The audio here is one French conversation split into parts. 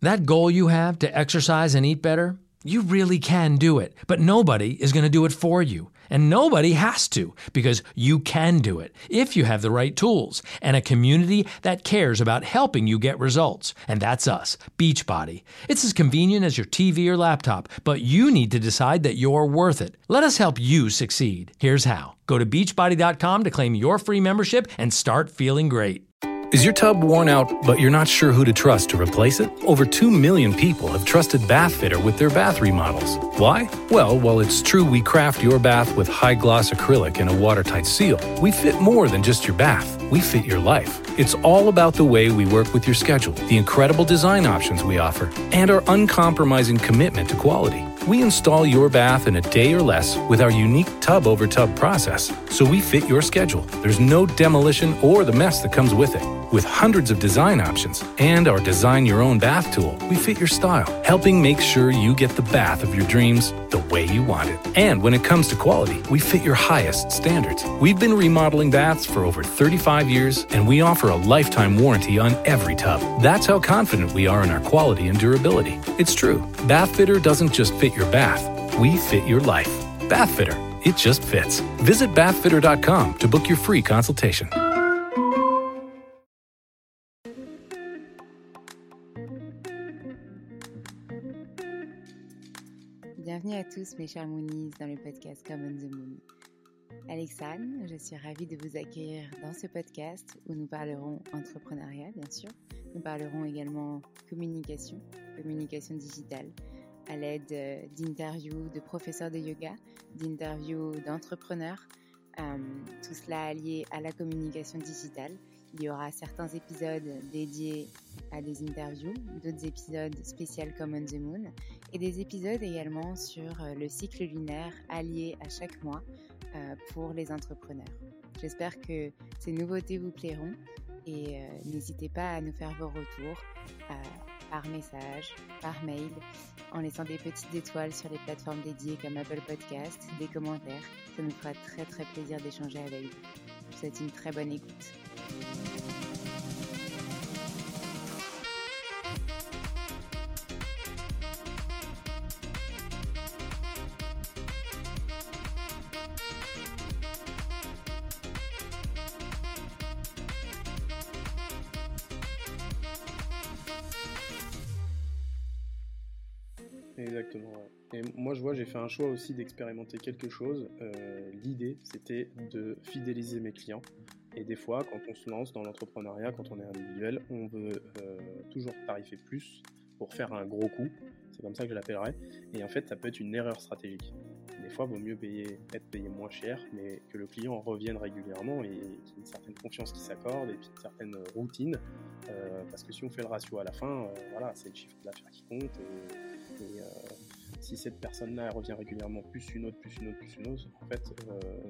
That goal you have to exercise and eat better, you really can do it. But nobody is going to do it for you. And nobody has to because you can do it if you have the right tools and a community that cares about helping you get results. And that's us, Beachbody. It's as convenient as your TV or laptop, but you need to decide that you're worth it. Let us help you succeed. Here's how go to beachbody.com to claim your free membership and start feeling great. Is your tub worn out, but you're not sure who to trust to replace it? Over 2 million people have trusted Bathfitter with their bath remodels. Why? Well, while it's true we craft your bath with high gloss acrylic and a watertight seal, we fit more than just your bath. We fit your life. It's all about the way we work with your schedule, the incredible design options we offer, and our uncompromising commitment to quality. We install your bath in a day or less with our unique tub over tub process, so we fit your schedule. There's no demolition or the mess that comes with it. With hundreds of design options and our design your own bath tool, we fit your style, helping make sure you get the bath of your dreams the way you want it. And when it comes to quality, we fit your highest standards. We've been remodeling baths for over 35 years, and we offer a lifetime warranty on every tub. That's how confident we are in our quality and durability. It's true. Bathfitter doesn't just fit your bath, we fit your life. Bathfitter, it just fits. Visit bathfitter.com to book your free consultation. Bienvenue à tous mes chers Moonies dans le podcast Common the Moon. Alexandre, je suis ravie de vous accueillir dans ce podcast où nous parlerons entrepreneuriat bien sûr. Nous parlerons également communication, communication digitale à l'aide euh, d'interviews de professeurs de yoga, d'interviews d'entrepreneurs, euh, tout cela allié à la communication digitale. Il y aura certains épisodes dédiés à des interviews, d'autres épisodes spéciaux comme On the Moon, et des épisodes également sur euh, le cycle lunaire allié à chaque mois pour les entrepreneurs. J'espère que ces nouveautés vous plairont et n'hésitez pas à nous faire vos retours par message, par mail, en laissant des petites étoiles sur les plateformes dédiées comme Apple Podcast, des commentaires. Ça nous fera très très plaisir d'échanger avec vous. Je vous souhaite une très bonne écoute. Fait un choix aussi d'expérimenter quelque chose. Euh, l'idée, c'était de fidéliser mes clients. Et des fois, quand on se lance dans l'entrepreneuriat, quand on est individuel, on veut euh, toujours tarifer plus pour faire un gros coup. C'est comme ça que je l'appellerais. Et en fait, ça peut être une erreur stratégique. Des fois, il vaut mieux payer, être payé moins cher, mais que le client revienne régulièrement et qu'il y ait une certaine confiance qui s'accorde et puis une certaine routine. Euh, parce que si on fait le ratio à la fin, voilà, c'est le chiffre d'affaires qui compte. Si cette personne-là revient régulièrement, plus une autre, plus une autre, plus une autre, en fait,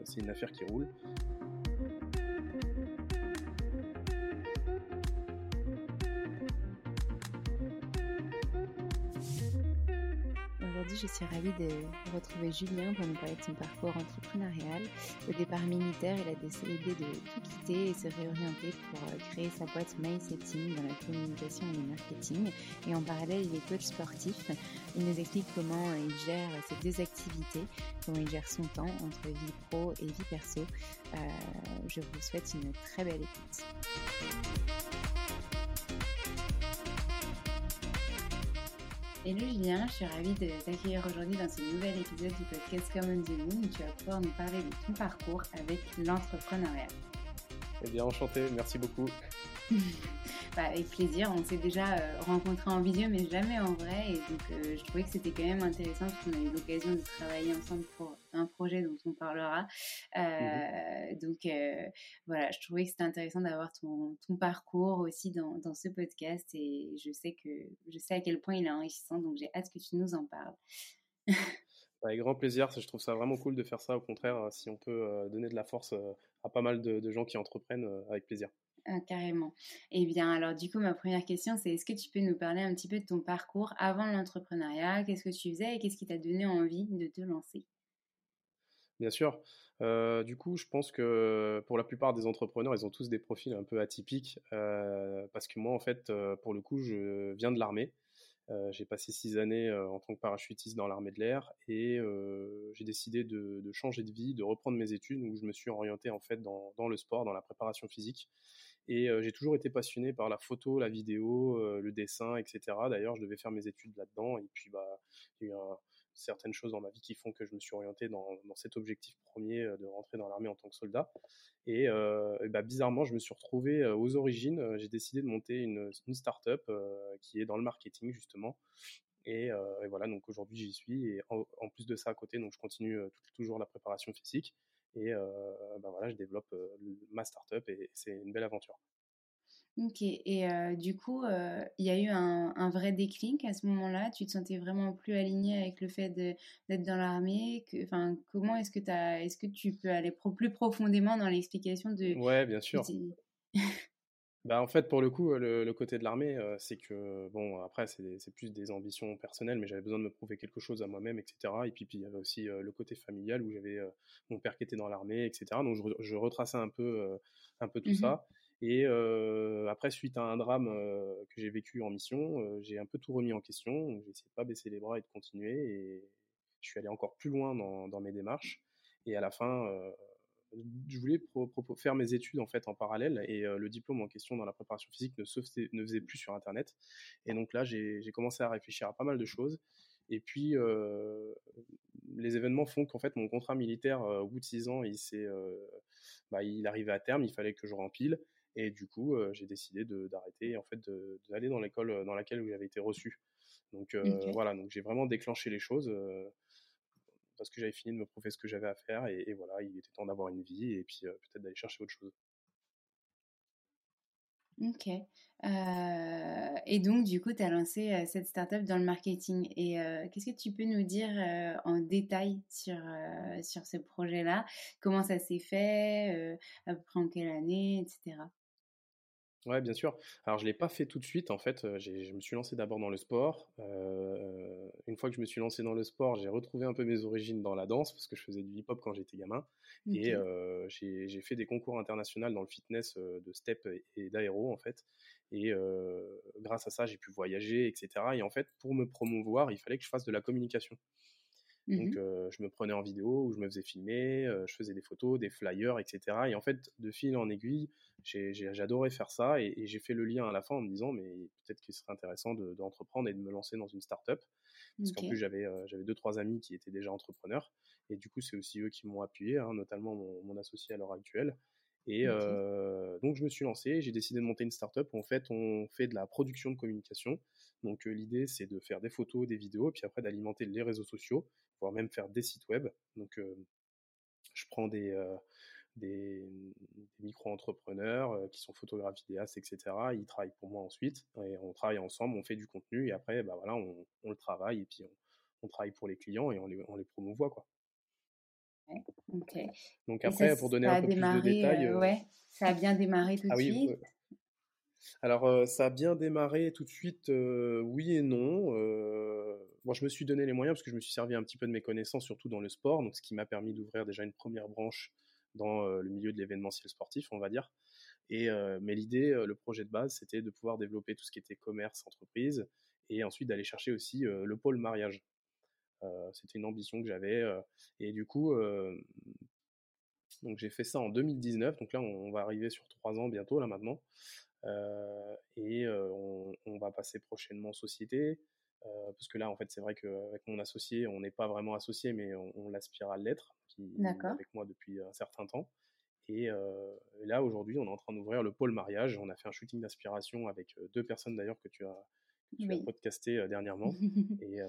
c'est une affaire qui roule. Je suis ravie de retrouver Julien pour nous parler de son parcours entrepreneurial. Au départ militaire, il a décidé de tout quitter et se réorienter pour euh, créer sa boîte MySetting dans la communication et le marketing. Et en parallèle, il est coach sportif. Il nous explique comment il gère ses deux activités, comment il gère son temps entre vie pro et vie perso. Euh, je vous souhaite une très belle écoute. Hello Julien, je suis ravie de t'accueillir aujourd'hui dans ce nouvel épisode du podcast Common the Moon où tu vas pouvoir nous parler de ton parcours avec l'entrepreneuriat. Eh bien, enchanté, merci beaucoup. Bah, avec plaisir. On s'est déjà euh, rencontrés en vidéo, mais jamais en vrai. Et donc, euh, je trouvais que c'était quand même intéressant parce qu'on a eu l'occasion de travailler ensemble pour un projet dont on parlera. Euh, mhm. Donc, voilà, je trouvais que c'était intéressant d'avoir ton, ton, parcours aussi dans, dans, ce podcast. Et je sais, que, je sais à quel point il est enrichissant. Donc, j'ai hâte que tu nous en parles. Avec grand plaisir, je trouve ça vraiment cool de faire ça. Au contraire, si on peut donner de la force à pas mal de, de gens qui entreprennent, avec plaisir. Ah, carrément. Eh bien, alors du coup, ma première question, c'est est-ce que tu peux nous parler un petit peu de ton parcours avant l'entrepreneuriat? Qu'est-ce que tu faisais et qu'est-ce qui t'a donné envie de te lancer? Bien sûr. Euh, du coup, je pense que pour la plupart des entrepreneurs, ils ont tous des profils un peu atypiques euh, parce que moi, en fait, euh, pour le coup, je viens de l'armée. j'ai passé six années en tant que parachutiste dans l'armée de l'air et j'ai décidé de, changer de vie, de reprendre mes études où je me suis orienté en fait dans, dans le sport, dans la préparation physique. Et j'ai toujours été passionné par la photo, la vidéo, le dessin, etc. D'ailleurs, je devais faire mes études là-dedans. Et puis, bah, il y a eu certaines choses dans ma vie qui font que je me suis orienté dans, cet objectif premier de rentrer dans l'armée en tant que soldat. Et, bah, bizarrement, je me suis retrouvé aux origines. J'ai décidé de monter une, une start-up qui est dans le marketing, justement. Et, voilà, donc aujourd'hui j'y suis. Et en, plus de ça, à côté, donc je continue toujours la préparation physique. Et ben voilà, je développe ma startup et c'est une belle aventure. Ok, et du coup, il y a eu un, vrai déclic à ce moment-là? Tu te sentais vraiment plus aligné avec le fait d'être dans l'armée? Enfin, comment est-ce que est-ce que tu peux aller plus profondément dans l'explication de Ouais, bien sûr. Bah, en fait, pour le coup, le, côté de l'armée, c'est que, bon, après, c'est plus des ambitions personnelles, mais j'avais besoin de me prouver quelque chose à moi-même, etc. Et puis, puis, il y avait aussi le côté familial où j'avais mon père qui était dans l'armée, etc. Donc, je, retraçais un peu, un peu tout mmh ça. Et après, suite à un drame que j'ai vécu en mission, j'ai un peu tout remis en question. J'ai essayé de pas baisser les bras et de continuer. Et je suis allé encore plus loin dans, dans mes démarches. Et à la fin, je voulais faire mes études en fait en parallèle et euh, le diplôme en question dans la préparation physique ne se faisait, ne faisait plus sur internet et donc là j'ai commencé à réfléchir à pas mal de choses et puis euh, les événements font qu'en fait mon contrat militaire euh, au bout de six ans il s'est bah, il arrivait à terme il fallait que je rempile et du coup j'ai décidé d'arrêter en fait d'aller dans l'école dans laquelle j'avais été reçu. Donc voilà donc j'ai vraiment déclenché les choses parce que j'avais fini de me prouver ce que j'avais à faire et, voilà, il était temps d'avoir une vie et puis peut-être d'aller chercher autre chose. Ok. et donc, du coup, tu as lancé cette startup dans le marketing. Et qu'est-ce que tu peux nous dire en détail sur, sur ce projet-là? Comment ça s'est fait? À peu près en quelle année, etc. Ouais, bien sûr. Alors, je ne l'ai pas fait tout de suite. En fait, je me suis lancé d'abord dans le sport. Euh, une fois que je me suis lancé dans le sport, j'ai retrouvé un peu mes origines dans la danse parce que je faisais du hip-hop quand j'étais gamin. Et euh, j'ai fait des concours internationaux dans le fitness de step et, d'aéro, en fait. Et grâce à ça, j'ai pu voyager, etc. Et en fait, pour me promouvoir, il fallait que je fasse de la communication. Donc, mmh je me prenais en vidéo ou je me faisais filmer, je faisais des photos, des flyers, etc. Et en fait, de fil en aiguille, j'adorais faire ça et, j'ai fait le lien à la fin en me disant, mais peut-être qu'il serait intéressant d'entreprendre et de me lancer dans une start-up. Parce qu'en plus, j'avais j'avais deux, trois amis qui étaient déjà entrepreneurs. Et du coup, c'est aussi eux qui m'ont appuyé, hein, notamment mon, associé à l'heure actuelle. Et donc, je me suis lancé, j'ai décidé de monter une startup où en fait, on fait de la production de communication. Donc, l'idée, c'est de faire des photos, des vidéos, puis après d'alimenter les réseaux sociaux, voire même faire des sites web. Donc, je prends des, des, micro-entrepreneurs qui sont photographes, vidéastes, etc. Ils travaillent pour moi ensuite et on travaille ensemble, on fait du contenu et après, bah voilà, on, le travaille et puis on, travaille pour les clients et on les, on les promouvoit, quoi. Donc après, pour donner un peu plus de détails. ouais, ça a bien démarré tout de ah suite? Alors, ça a bien démarré tout de suite, oui et non. Moi, je me suis donné les moyens parce que je me suis servi un petit peu de mes connaissances, surtout dans le sport, donc ce qui m'a permis d'ouvrir déjà une première branche dans le milieu de l'événementiel sportif, on va dire. Et, mais l'idée, le projet de base, c'était de pouvoir développer tout ce qui était commerce, entreprise, et ensuite d'aller chercher aussi le pôle mariage. c'était une ambition que j'avais. et du coup, donc j'ai fait ça en 2019. Donc là, on, va arriver sur trois ans bientôt là maintenant. et on, on, va passer prochainement société. Parce que là, en fait, c'est vrai qu'avec mon associé, on n'est pas vraiment associé, mais on, on l'aspire à l'être, qui est avec moi depuis un certain temps. Et, là, aujourd'hui, on est en train d'ouvrir le pôle mariage. On a fait un shooting d'inspiration avec deux personnes d'ailleurs que tu as, tu as podcasté dernièrement. et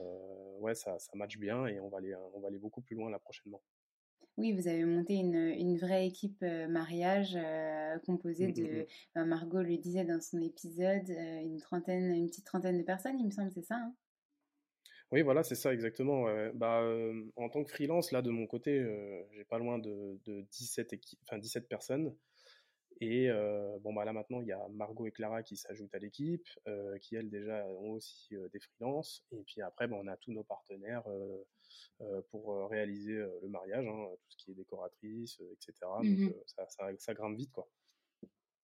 ouais, ça, ça match bien et on va, aller, on va aller beaucoup plus loin là prochainement. Oui, vous avez monté une, une vraie équipe mariage composée mmh, mmh, de, mmh. Margot le disait dans son épisode, une trentaine, une petite trentaine de personnes, il me semble, c'est ça hein? Oui, voilà, c'est ça exactement. Bah, en tant que freelance, là, de mon côté, j'ai pas loin de, 17, enfin, 17 personnes. Et bon, bah, là, maintenant, il y a Margot et Clara qui s'ajoutent à l'équipe, qui, elles, déjà, ont aussi des freelances. Et puis après, bah, on a tous nos partenaires pour réaliser le mariage, hein, tout ce qui est décoratrice, etc. Mmh Donc, ça, ça, ça grimpe vite, quoi.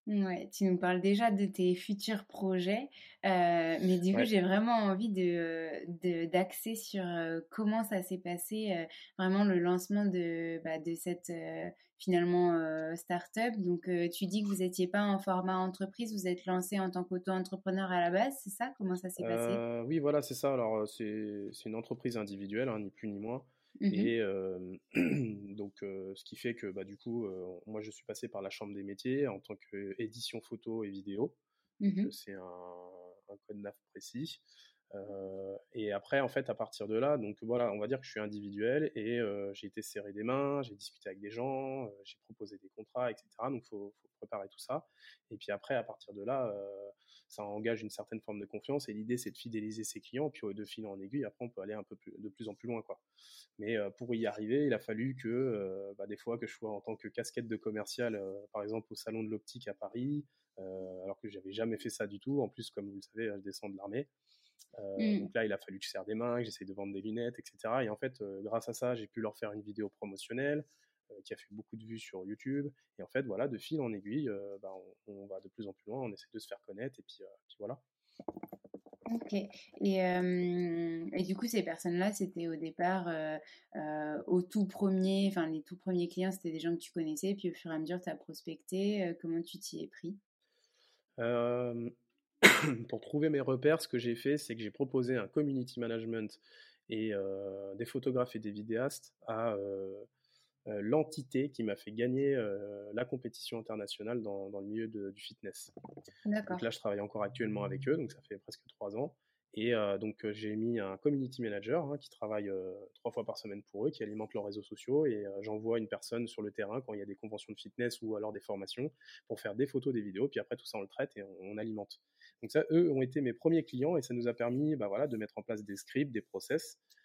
Ouais, tu nous parles déjà de tes futurs projets, euh, mais du coup, j'ai vraiment envie de, d'axer sur euh, comment ça s'est passé, euh, vraiment le lancement de, bah, de cette finalement start-up. Donc, tu dis que vous n'étiez pas en format entreprise, vous êtes lancé en tant qu'auto-entrepreneur à la base, c'est ça? Comment ça s'est passé? Oui, voilà, c'est ça. Alors, c'est, c'est une entreprise individuelle, hein, ni plus ni moins. Mmh et donc, ce qui fait que, bah, du coup, moi, je suis passé par la Chambre des métiers en tant qu'édition photo et vidéo. Mmh c'est un, un, code NAF précis. Et après, en fait, à partir de là, donc voilà, on va dire que je suis individuel et j'ai été serré des mains, j'ai discuté avec des gens, j'ai proposé des contrats, etc. Donc, faut, faut, préparer tout ça. Et puis après, à partir de là, ça engage une certaine forme de confiance. Et l'idée, c'est de fidéliser ses clients. Puis de fil en aiguille, après, on peut aller un peu de plus en plus loin, quoi. Mais pour y arriver, il a fallu que, bah, des fois, que je sois en tant que casquette de commercial, par exemple, au salon de l'optique à Paris, alors que j'avais jamais fait ça du tout. En plus, comme vous le savez, je descends de l'armée. Mmh. Donc là, il a fallu que je serre des mains, que j'essaye de vendre des lunettes, etc. Et en fait, grâce à ça, j'ai pu leur faire une vidéo promotionnelle qui a fait beaucoup de vues sur YouTube. Et en fait, voilà, de fil en aiguille, bah, on, va de plus en plus loin, on essaie de se faire connaître, et puis, puis voilà. Ok. Et, et, du coup, ces personnes-là, c'était au départ, au tout premier, enfin, les tout premiers clients, c'était des gens que tu connaissais, puis au fur et à mesure, tu as prospecté. comment tu t'y es pris? Pour trouver mes repères, ce que j'ai fait, c'est que j'ai proposé un community management et des photographes et des vidéastes à l'entité qui m'a fait gagner la compétition internationale dans, dans le milieu du fitness. Donc là, je travaille encore actuellement avec eux, donc ça fait presque trois ans. Et donc j'ai mis un community manager hein, qui travaille trois fois par semaine pour eux, qui alimente leurs réseaux sociaux. Et j'envoie une personne sur le terrain quand il y a des conventions de fitness ou alors des formations pour faire des photos, des vidéos. Puis après tout ça on le traite et on, alimente. Donc ça, eux ont été mes premiers clients et ça nous a permis, bah, voilà, de mettre en place des scripts, des process euh,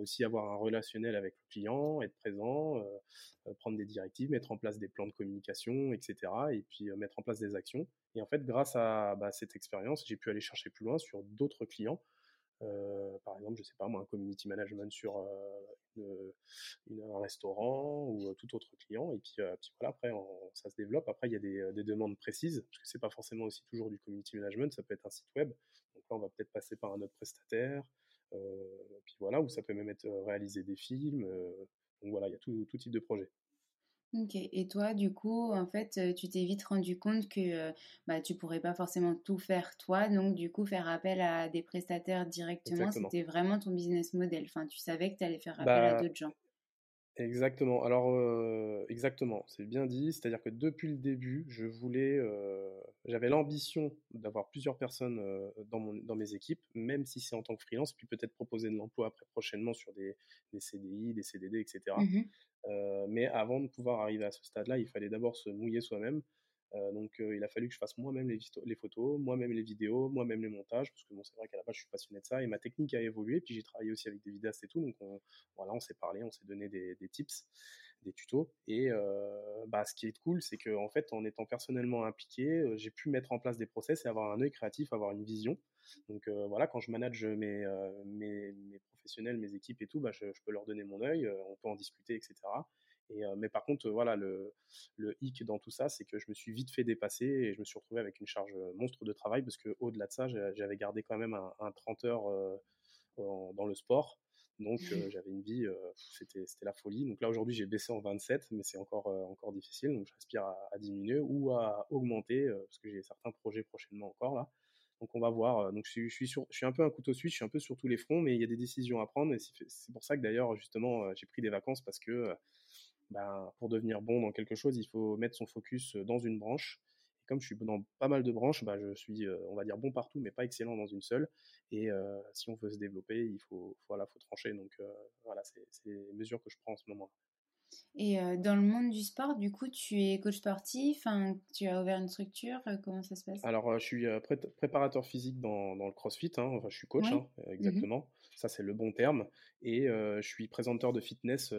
aussi avoir un relationnel avec le client, être présent, euh, euh, prendre des directives, mettre en place des plans de communication, etc. Et puis mettre en place des actions. Et en fait, grâce à bah, cette expérience, j'ai pu aller chercher plus loin sur d'autres clients. par exemple, je sais pas moi, un community management sur un restaurant ou tout autre client. Et puis, puis voilà, après, ça se développe. Après, il y a des, des demandes précises, parce que c'est pas forcément aussi toujours du community management, ça peut être un site web. Donc là, on va peut-être passer par un autre prestataire. Euh, puis voilà, où ça peut même être réaliser des films. Donc voilà, il y a tout, tout type de projet. Ok, et toi, du coup, en fait, tu t'es vite rendu compte que bah, tu pourrais pas forcément tout faire toi, donc du coup, faire appel à des prestataires directement, c'était vraiment ton business model. Enfin, tu savais que tu allais faire appel à bah, d'autres gens. Exactement. Alors, exactement, c'est bien dit. C'est-à-dire que depuis le début, je voulais, j'avais l'ambition d'avoir plusieurs personnes dans, mon, dans mes équipes, même si c'est en tant que freelance, puis peut-être proposer de l'emploi après prochainement sur des, des, CDI, des CDD, etc. Mmh mais avant de pouvoir arriver à ce stade-là, il fallait d'abord se mouiller soi-même, euh, donc il a fallu que je fasse moi-même les, les, photos, moi-même les vidéos, moi-même les montages, parce que bon, c'est vrai qu'à la base je suis passionné de ça et ma technique a évolué. Puis j'ai travaillé aussi avec des vidéastes et tout, donc on, voilà, on s'est parlé, on s'est donné des, des, tips. Des tutos. Et bah, ce qui est cool, c'est qu'en en fait, en étant personnellement impliqué, j'ai pu mettre en place des process et avoir un œil créatif, avoir une vision. Donc voilà, quand je manage mes, mes, professionnels, mes équipes et tout, bah, je, peux leur donner mon œil, on peut en discuter, etc. Et, mais par contre, voilà, le, le hic dans tout ça, c'est que je me suis vite fait dépasser et je me suis retrouvé avec une charge monstre de travail parce que au-delà de ça, j'avais gardé quand même un, un 30 heures dans le sport. Donc mmh. j'avais une vie, c'était la folie. Donc là aujourd'hui j'ai baissé en 27, mais c'est encore encore difficile. Donc j'aspire à, à, diminuer ou à augmenter parce que j'ai certains projets prochainement encore là. Donc on va voir. Donc je suis, je suis, sur, je suis un peu un couteau suisse, je suis un peu sur tous les fronts, mais il y a des décisions à prendre. Et c'est pour ça que d'ailleurs justement j'ai pris des vacances parce que ben, pour devenir bon dans quelque chose, il faut mettre son focus dans une branche comme je suis dans pas mal de branches, bah, je suis, on va dire, bon partout, mais pas excellent dans une seule. Et si on veut se développer, il faut, voilà, faut trancher. Donc voilà, c'est les mesures que je prends en ce moment. Et dans le monde du sport, du coup, tu es coach sportif, tu as ouvert une structure, comment ça se passe? Alors, je suis préparateur physique dans, dans le CrossFit, hein, enfin, je suis coach, hein, mmh exactement, ça c'est le bon terme, et je suis présenteur de fitness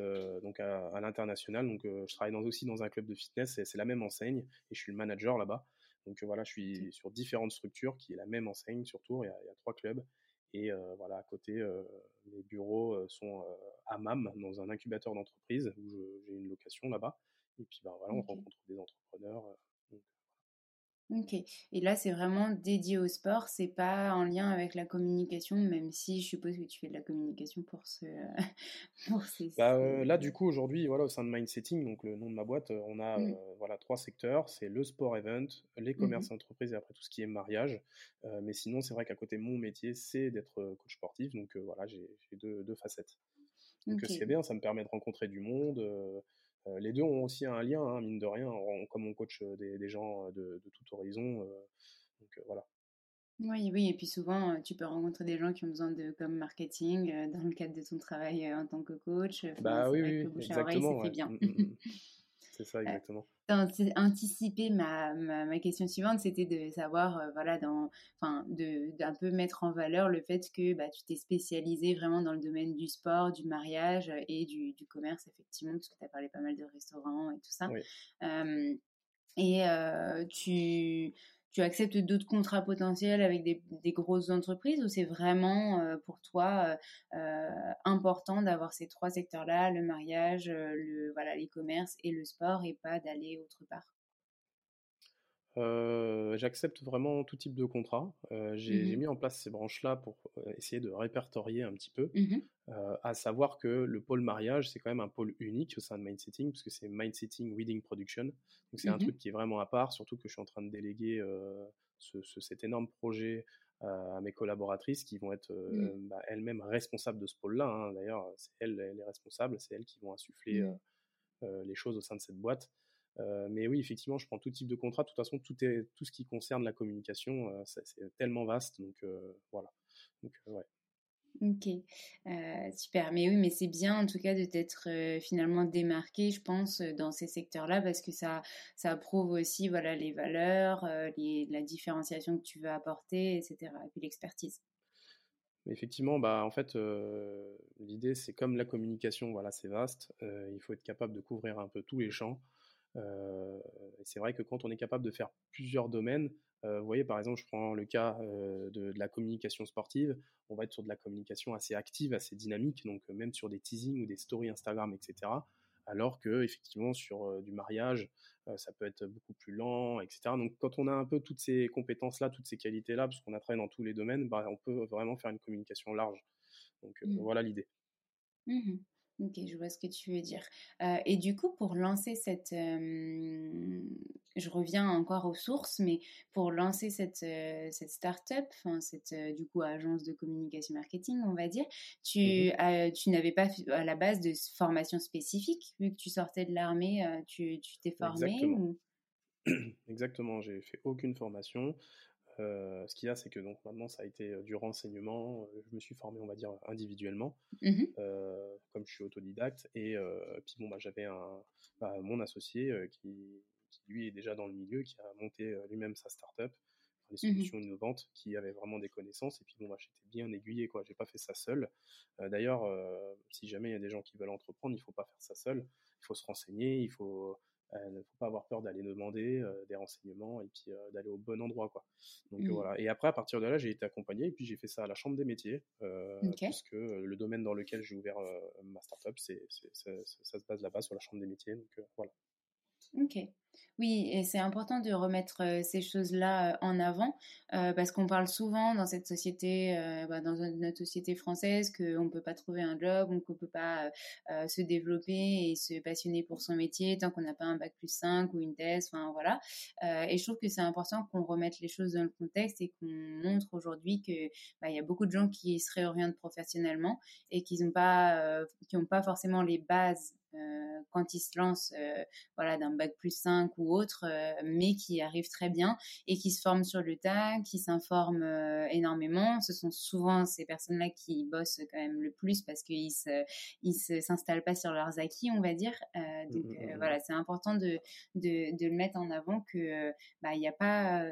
donc à, l'international, donc je travaille dans, aussi dans un club de fitness, et c'est la même enseigne, et je suis le manager là-bas. Donc voilà, je suis sur différentes structures qui est la même enseigne sur Tours, il y a, il y a trois clubs, et voilà, à côté, les bureaux sont à MAM, dans un incubateur d'entreprise, où j'ai une location là-bas. Et puis, ben, voilà, on rencontre des entrepreneurs. Ok. Et là, c'est vraiment dédié au sport. C'est pas en lien avec la communication, même si je suppose que tu fais de la communication pour ce. pour ces, bah, euh, là, du coup, aujourd'hui, voilà, au sein de Mindsetting, donc le nom de ma boîte, on a mmh. euh, voilà trois secteurs. C'est le sport event, les mmh commerces entreprises et après tout ce qui est mariage. Euh, mais sinon, c'est vrai qu'à côté, mon métier, c'est d'être coach sportif. Donc voilà, j'ai deux, deux, facettes. Donc c'est bien, ça me permet de rencontrer du monde. Euh, les deux ont aussi un lien, hein, mine de rien, comme on coach euh, des, gens euh, de, tout horizon. donc voilà. Oui, oui, et puis souvent, tu peux rencontrer des gens qui ont besoin de comme marketing dans le cadre de ton travail en tant que coach. bah oui, oui, exactement. bien. Mmh, mmh, mmh. C'est ça, exactement. Euh, anticiper ma, ma, ma, question suivante, c'était de savoir, euh, voilà, enfin, d'un peu mettre en valeur le fait que bah, tu t'es spécialisé vraiment dans le domaine du sport, du mariage et du, du commerce, effectivement, parce que tu as parlé pas mal de restaurants et tout ça. Oui. Euh, et tu tu acceptes d'autres contrats potentiels avec des, grosses entreprises ou c'est vraiment euh, pour toi euh, euh, important d'avoir ces trois secteurs-là, le mariage, le voilà, les commerces et le sport et pas d'aller autre part? J'accepte vraiment tout type de contrat. Mmh j'ai mis en place ces branches-là pour essayer de répertorier un petit peu, mmh à savoir que le pôle mariage, c'est quand même un pôle unique au sein de Mindsetting, puisque c'est Mindsetting Wedding Production. Donc c'est un mmh truc qui est vraiment à part, surtout que je suis en train de déléguer ce, cet énorme projet à mes collaboratrices qui vont être bah, elles-mêmes responsables de ce pôle-là. Hein. D'ailleurs, c'est elles les responsables, c'est elles qui vont insuffler les choses au sein de cette boîte. Euh, mais oui, effectivement, je prends tout type de contrat. De toute façon, tout, est, tout ce qui concerne la communication, euh, c'est tellement vaste. Donc euh, voilà. Donc, ouais. Ok, super. Mais oui, mais c'est bien en tout cas de t'être finalement démarqué, je pense, dans ces secteurs-là, parce que ça, ça prouve aussi voilà, les valeurs, les, la différenciation que tu veux apporter, etc. Et puis l'expertise. Effectivement, bah, en fait, l'idée, c'est comme la communication, voilà, c'est vaste, il faut être capable de couvrir un peu tous les champs. Euh, c'est vrai que quand on est capable de faire plusieurs domaines, euh, vous voyez, par exemple, je prends le cas euh, de, la communication sportive. On va être sur de la communication assez active, assez dynamique, donc même sur des teasings ou des stories Instagram, etc. Alors que effectivement sur du mariage, ça peut être beaucoup plus lent, etc. Donc quand on a un peu toutes ces compétences-là, toutes ces qualités-là, parce qu'on a travaillé dans tous les domaines, bah, on peut vraiment faire une communication large. Donc mmh. voilà l'idée. Mmh Ok, je vois ce que tu veux dire. Euh, et du coup, pour lancer cette, euh, je reviens encore aux sources, mais pour lancer cette euh, cette start-up, enfin cette du coup agence de communication marketing, on va dire, tu mmh tu n'avais pas à la base de formation spécifique vu que tu sortais de l'armée, tu t'es formé Exactement. Exactement, j'ai fait aucune formation. Euh, ce qu'il y a, c'est que donc maintenant, ça a été euh, du renseignement. Euh, je me suis formé, on va dire, individuellement, mmh comme je suis autodidacte. Et puis bon, bah, j'avais un, bah, mon associé qui, lui est déjà dans le milieu, qui a monté lui-même sa startup, des mmh solutions innovantes, qui avait vraiment des connaissances. Et puis bon, bah, j'étais bien aiguillé, quoi. J'ai pas fait ça seul. D'ailleurs, si jamais il y a des gens qui veulent entreprendre, il faut pas faire ça seul. il faut se renseigner, il faut il ne faut pas avoir peur d'aller demander des renseignements et puis d'aller au bon endroit quoi. Donc Mmh. voilà. Et après à partir de là, j'ai été accompagné et puis j'ai fait ça à la chambre des métiers puisque le domaine dans lequel j'ai ouvert ma startup, c'est- ça, ça se base là-bas sur la chambre des métiers. Donc voilà. Ok. Oui, et c'est important de remettre ces choses-là en avant parce qu'on parle souvent dans cette société, bah, dans notre société française, qu'on ne peut pas trouver un job, qu'on ne peut pas se développer et se passionner pour son métier tant qu'on n'a pas un bac plus 5 ou une thèse, enfin voilà. Et je trouve que c'est important qu'on remette les choses dans le contexte et qu'on montre aujourd'hui que bah, il y a beaucoup de gens qui se réorientent professionnellement et qui n'ont pas, qui n'ont pas forcément les bases quand ils se lancent euh, voilà, d'un bac plus 5 ou autre, euh, mais qui arrivent très bien et qui se forment sur le tas, qui s'informent euh, énormément. Ce sont souvent ces personnes-là qui bossent quand même le plus parce qu'ils se, ils s'installent pas sur leurs acquis, on va dire. Euh, donc Mmh, mmh, mmh. voilà, c'est important de, de, de le mettre en avant que bah il n'y a pas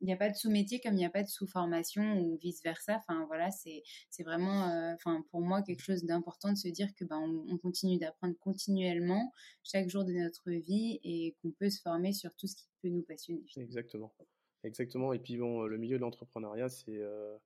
il a pas de sous-métier comme il n'y a pas de sous-formation ou vice versa. Enfin voilà, c'est c'est vraiment euh, enfin pour moi quelque chose d'important de se dire que on, on continue d'apprendre continuellement chaque jour de notre vie et qu'on peut se former sur tout ce qui peut nous passionner. Exactement. Exactement. Et puis bon, le milieu de l'entrepreneuriat, c'est euh,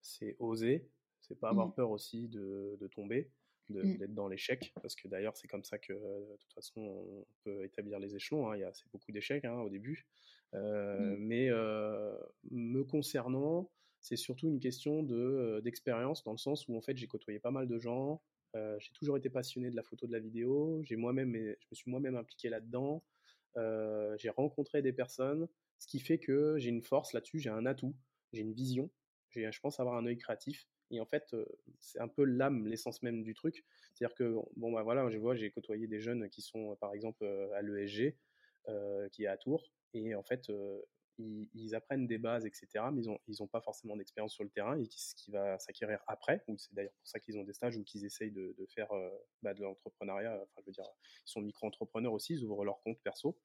c'est oser, c'est pas avoir Mmh. peur aussi de, de tomber, Mmh. d'être dans l'échec, parce que d'ailleurs c'est comme ça que de toute façon on peut établir les échelons. hein. Il y a c'est beaucoup d'échecs hein, au début, Euh, Mmh. mais euh, me concernant, c'est surtout une question de d'expérience dans le sens où en fait j'ai côtoyé pas mal de gens. Euh, j'ai toujours été passionné de la photo, de la vidéo. J'ai moi-même, je me suis moi-même impliqué là-dedans. Euh, j'ai rencontré des personnes, ce qui fait que j'ai une force là-dessus, j'ai un atout, j'ai une vision, j'ai, je pense avoir un œil créatif. Et en fait, euh, c'est un peu l'âme, l'essence même du truc. C'est-à-dire que, bon, bah voilà, je vois, j'ai côtoyé des jeunes qui sont, par exemple, à l'ESG, qui est à Tours, et en fait, ils, apprennent des bases, etc., mais ils n'ont ils pas forcément d'expérience sur le terrain, et qui, ce qui va s'acquérir après, c'est d'ailleurs pour ça qu'ils ont des stages ou qu'ils essayent de, faire euh, bah, de l'entrepreneuriat, enfin, je veux dire, ils sont micro-entrepreneurs aussi, ils ouvrent leur compte perso.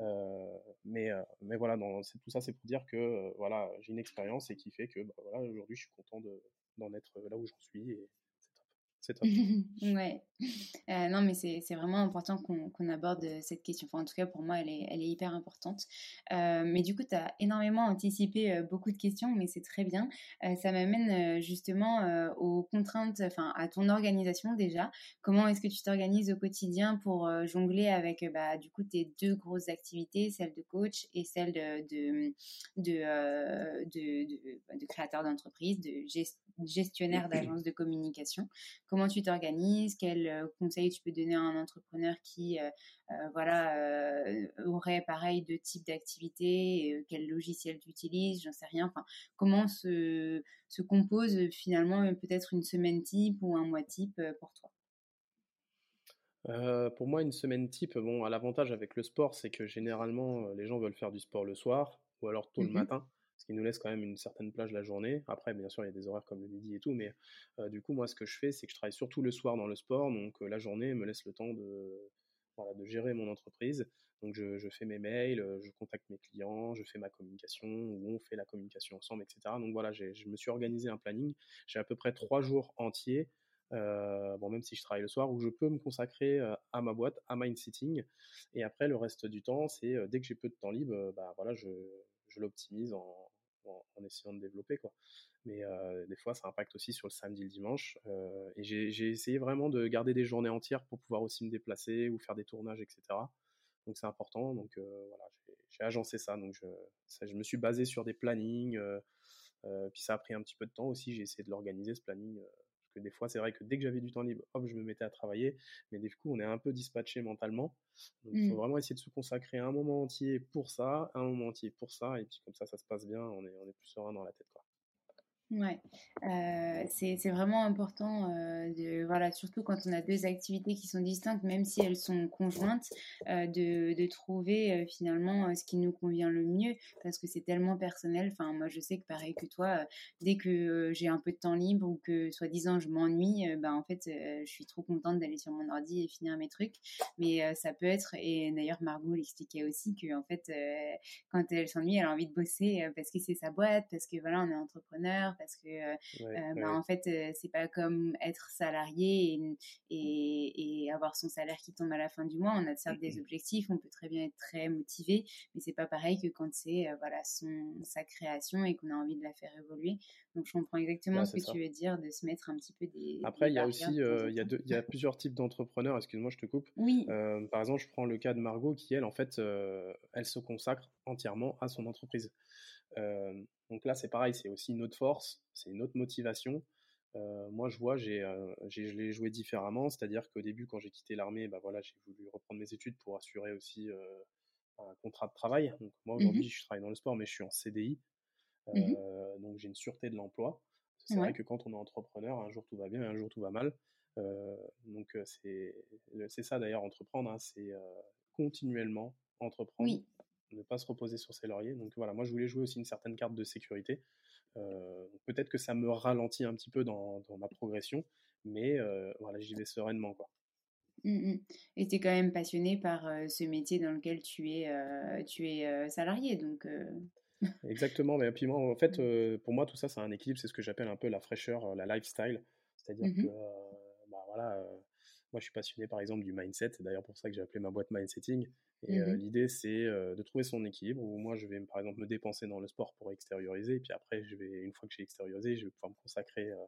Euh, mais, euh, mais voilà, tout ça, c'est pour dire que voilà, j'ai une expérience et qui fait que bah, voilà, aujourd'hui, je suis content de, d'en être là où j'en suis c'est top. ouais. Euh, non, mais c'est, vraiment important qu'on, qu'on aborde cette question. Enfin, en tout cas, pour moi, elle est, elle est hyper importante. Euh, mais du coup, tu as énormément anticipé euh, beaucoup de questions, mais c'est très bien. Euh, ça m'amène euh, justement euh, aux contraintes, enfin, à ton organisation déjà. Comment est-ce que tu t'organises au quotidien pour euh, jongler avec, euh, bah, du coup, tes deux grosses activités, celle de coach et celle de, de, de, euh, de, créateur d'entreprise, de gest- gestionnaire d'agence de communication. Comment tu t'organises, quels euh, conseils tu peux donner à un entrepreneur qui euh, euh, voilà, euh, aurait pareil deux types d'activités, euh, quel logiciel tu utilises, j'en sais rien. Enfin, comment se, se compose finalement peut-être une semaine type ou un mois type pour toi? Euh, pour moi, une semaine type, bon, à l'avantage avec le sport, c'est que généralement, les gens veulent faire du sport le soir ou alors tôt le Mhm. matin, qui nous laisse quand même une certaine plage la journée. Après, bien sûr, il y a des horaires comme le midi et tout, mais euh, du coup, moi, ce que je fais, c'est que je travaille surtout le soir dans le sport, donc euh, la journée me laisse le temps de, voilà, de gérer mon entreprise. Donc, je, fais mes mails, euh, je contacte mes clients, je fais ma communication, ou on fait la communication ensemble, etc. Donc voilà, je me suis organisé un planning. J'ai à peu près trois jours entiers bon, même si je travaille le soir, où je peux me consacrer à ma boîte, à Mind Sitting. Et après, le reste du temps, c'est dès que j'ai peu de temps libre, bah, voilà, je, je l'optimise en, en, essayant de développer. Quoi. Mais euh, des fois, ça impacte aussi sur le samedi et le dimanche. Euh, et j'ai essayé vraiment de garder des journées entières pour pouvoir aussi me déplacer ou faire des tournages, etc. Donc c'est important. Donc euh, voilà, j'ai- agencé ça. Donc je, je me suis basé sur des plannings. puis ça a pris un petit peu de temps aussi. J'ai essayé de l'organiser ce planning. Que des fois, c'est vrai que dès que j'avais du temps libre, hop, je me mettais à travailler. Mais du coup, on est un peu dispatché mentalement. Donc il faut Mm. vraiment essayer de se consacrer un moment entier pour ça, un moment entier pour ça. Et puis comme ça, ça se passe bien. On est, on est plus serein dans la tête. Quoi. Ouais, euh, c'est vraiment important euh, de voilà surtout quand on a deux activités qui sont distinctes, même si elles sont conjointes, euh, de, de trouver finalement ce qui nous convient le mieux parce que c'est tellement personnel. Enfin moi je sais que pareil que toi, dès que j'ai un peu de temps libre ou que soi-disant je m'ennuie, ben en fait je suis trop contente d'aller sur mon ordi et finir mes trucs. Mais ça peut être et d'ailleurs Margot l'expliquait aussi que en fait quand elle s'ennuie, elle a envie de bosser parce que c'est sa boîte, parce que voilà on est entrepreneur parce que bah, en fait c'est pas comme être salarié et, et, avoir son salaire qui tombe à la fin du mois. On a certes des objectifs, on peut très bien être très motivé, mais c'est pas pareil que quand c'est voilà son sa création et qu'on a envie de la faire évoluer. Donc je comprends exactement ce que tu veux dire de se mettre un petit peu des. Après il y a aussi il y a il y a plusieurs types d'entrepreneurs. Excuse-moi je te coupe. Oui. par exemple je prends le cas de Margot qui elle en fait elle se consacre entièrement à son entreprise. Euh, donc là, c'est pareil, c'est aussi une autre force, c'est une autre motivation. Euh, moi, je vois, j'ai, euh, j'ai, je l'ai joué différemment, c'est-à-dire qu'au début, quand j'ai quitté l'armée, bah voilà, j'ai voulu reprendre mes études pour assurer aussi un contrat de travail. Donc moi, mmh aujourd'hui, je travaille dans le sport, mais je suis en CDI, mmh donc j'ai une sûreté de l'emploi. C'est vrai que quand on est entrepreneur, un jour tout va bien, un jour tout va mal. donc c'est, c'est ça d'ailleurs, entreprendre, hein, c'est continuellement entreprendre. Oui ne pas se reposer sur ses lauriers. Donc voilà, moi je voulais jouer aussi une certaine carte de sécurité. Euh, peut-être que ça me ralentit un petit peu dans, ma progression, mais euh, voilà, j'y vais sereinement. Quoi. Mmh Et tu es quand même passionné par euh, ce métier dans lequel tu es, tu es salarié. Donc, Exactement, mais puis moi, en fait, pour moi, tout ça, c'est un équilibre, c'est ce que j'appelle un peu la fraîcheur, la lifestyle. C'est-à-dire mmh que, bah, voilà, moi, je suis passionné, par exemple, du mindset. C'est d'ailleurs pour ça que j'ai appelé ma boîte Mindsetting. Et euh, mmh l'idée, c'est euh, de trouver son équilibre. Où moi, je vais, par exemple, me dépenser dans le sport pour extérioriser. Et puis après, je vais, une fois que j'ai extériorisé, je vais pouvoir me consacrer euh,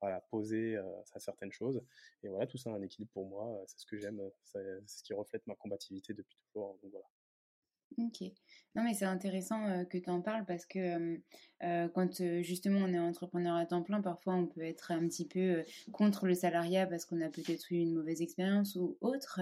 voilà, poser à certaines choses. Et voilà, tout ça, un équilibre pour moi, c'est ce que j'aime, c'est ce qui reflète ma combativité depuis toujours. Donc voilà. Ok. Non, mais c'est intéressant que tu en parles parce que quand justement on est entrepreneur à temps plein, parfois on peut être un petit peu contre le salariat parce qu'on a peut-être eu une mauvaise expérience ou autre,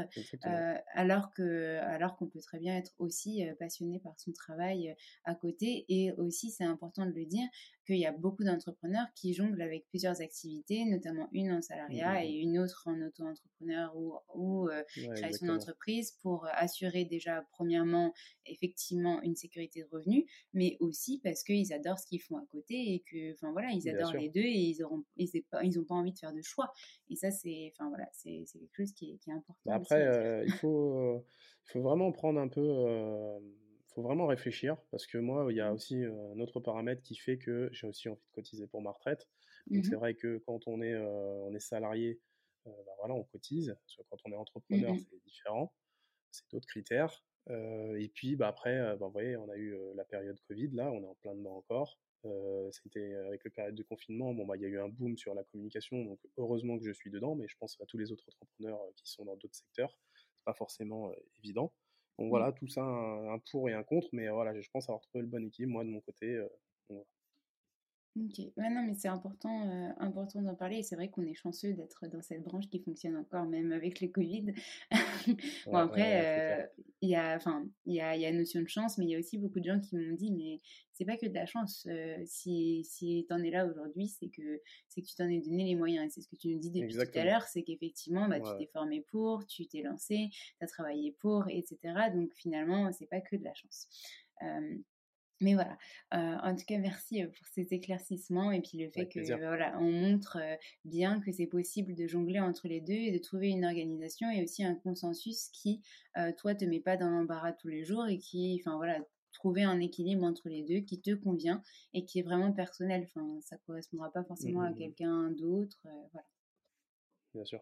alors que alors qu'on peut très bien être aussi passionné par son travail à côté. Et aussi, c'est important de le dire qu'il y a beaucoup d'entrepreneurs qui jonglent avec plusieurs activités, notamment une en salariat mmh et une autre en auto-entrepreneur ou, ou création d'entreprise pour assurer déjà premièrement effectivement une sécurité de revenus, mais aussi parce qu'ils adorent ce qu'ils font à côté et que, enfin voilà, ils adorent les deux et ils ils, pas, ils ont pas envie de faire de choix. Et ça, c'est, enfin voilà, c'est quelque chose qui est, qui est important. Bah, après, euh, il faut, euh, il faut vraiment prendre un peu, euh, faut vraiment réfléchir parce que moi, il y a mmh. aussi un autre paramètre qui fait que j'ai aussi envie de cotiser pour ma retraite. Donc c'est mmh vrai que quand on est, on est salarié, bah, voilà, on cotise. quand on est entrepreneur, mmh c'est différent. C'est d'autres critères et puis bah, après, bah, vous voyez, on a eu la période Covid, là, on est en plein dedans encore. C'était avec la période de confinement, bon, bah, il y a eu un boom sur la communication, donc heureusement que je suis dedans, mais je pense à tous les autres entrepreneurs qui sont dans d'autres secteurs, c'est pas forcément évident. Donc mmh. voilà, tout ça, un, pour et un contre, mais voilà, je pense avoir trouvé le bon équilibre, moi, de mon côté. Ok, ouais, non, mais c'est important, euh, important d'en parler. Et c'est vrai qu'on est chanceux d'être dans cette branche qui fonctionne encore, même avec le Covid. bon, après, euh, il y a, enfin, il y a, y a notion de chance, mais il y a aussi beaucoup de gens qui m'ont dit, mais c'est pas que de la chance. Euh, si, si en es là aujourd'hui, c'est que, c'est que tu t'en es donné les moyens. Et c'est ce que tu nous dis depuis tout à l'heure, c'est qu'effectivement, bah, tu t'es formé pour, tu t'es lancé, tu as travaillé pour, etc. Donc finalement, c'est pas que de la chance. Mais voilà, en tout cas, merci pour cet éclaircissement et puis le fait que voilà, on montre bien que c'est possible de jongler entre les deux et de trouver une organisation et aussi un consensus qui, toi, te met pas dans l'embarras tous les jours et qui, enfin voilà, trouver un équilibre entre les deux qui te convient et qui est vraiment personnel. Enfin, ça correspondra pas forcément à mmh quelqu'un d'autre, voilà. Bien sûr.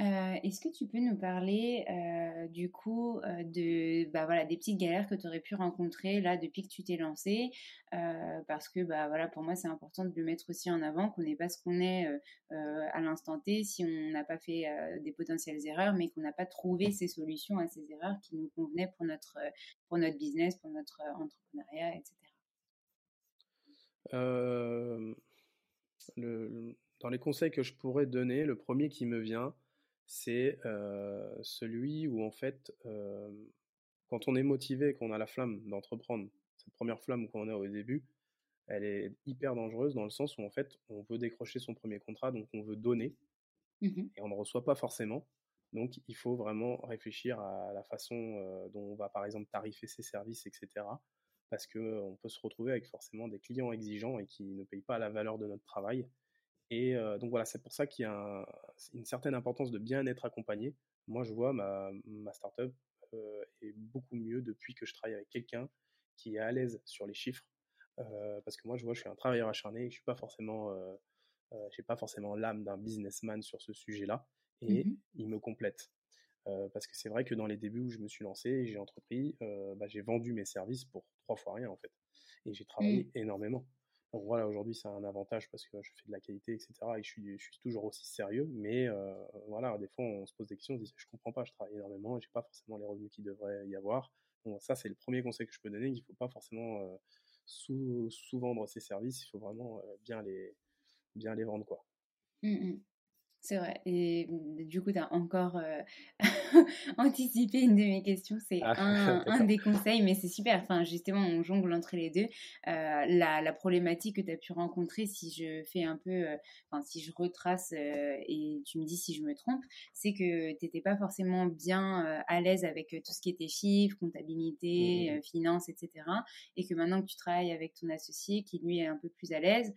Euh, est-ce que tu peux nous parler euh, du coup euh, de bah, voilà des petites galères que tu aurais pu rencontrer là depuis que tu t'es lancé parce que bah voilà pour moi c'est important de le mettre aussi en avant qu'on n'est pas ce qu'on est à l'instant T si on n'a pas fait des potentielles erreurs mais qu'on n'a pas trouvé ces solutions à ces erreurs qui nous convenaient pour notre pour notre business pour notre entrepreneuriat etc. Dans les conseils que je pourrais donner, le premier qui me vient, c'est celui où en fait, quand on est motivé, qu'on a la flamme d'entreprendre, cette première flamme qu'on a au début, elle est hyper dangereuse dans le sens où en fait, on veut décrocher son premier contrat, donc on veut donner, mmh et on ne reçoit pas forcément. Donc il faut vraiment réfléchir à la façon dont on va par exemple tarifer ses services, etc. Parce qu'on peut se retrouver avec forcément des clients exigeants et qui ne payent pas la valeur de notre travail. Et donc voilà, c'est pour ça qu'il y a une certaine importance de bien être accompagné. Moi, je vois ma, ma startup est beaucoup mieux depuis que je travaille avec quelqu'un qui est à l'aise sur les chiffres, parce que moi, je vois, je suis un travailleur acharné, et je suis pas forcément, j'ai pas forcément l'âme d'un businessman sur ce sujet-là, et Mmh il me complète. parce que c'est vrai que dans les débuts où je me suis lancé, j'ai entrepris, bah, j'ai vendu mes services pour trois fois rien en fait, et j'ai travaillé Mmh. énormément. Voilà, aujourd'hui, c'est un avantage parce que je fais de la qualité, etc. Et je suis, toujours aussi sérieux. Mais euh, voilà, des fois, on se pose des questions, on se dit, je comprends pas, je travaille énormément, j'ai pas forcément les revenus qu'il devrait y avoir. Bon, ça, c'est le premier conseil que je peux donner, qu'il faut pas forcément euh, sous, sous-vendre ses services, il faut vraiment euh, bien, les, bien les vendre, quoi. Mmh C'est vrai. Et mmh, du coup, tu as encore euh, anticipé une de mes questions. C'est Ah, un, des conseils, mais c'est super. Enfin, justement, on jongle entre les deux. Euh, la, la problématique que tu as pu rencontrer, si je fais un peu, euh, enfin, si je retrace et tu me dis si je me trompe, c'est que tu n'étais pas forcément bien à l'aise avec tout ce qui était chiffres, comptabilité, Mhm. euh, finances, etc. Et que maintenant que tu travailles avec ton associé, qui lui est un peu plus à l'aise,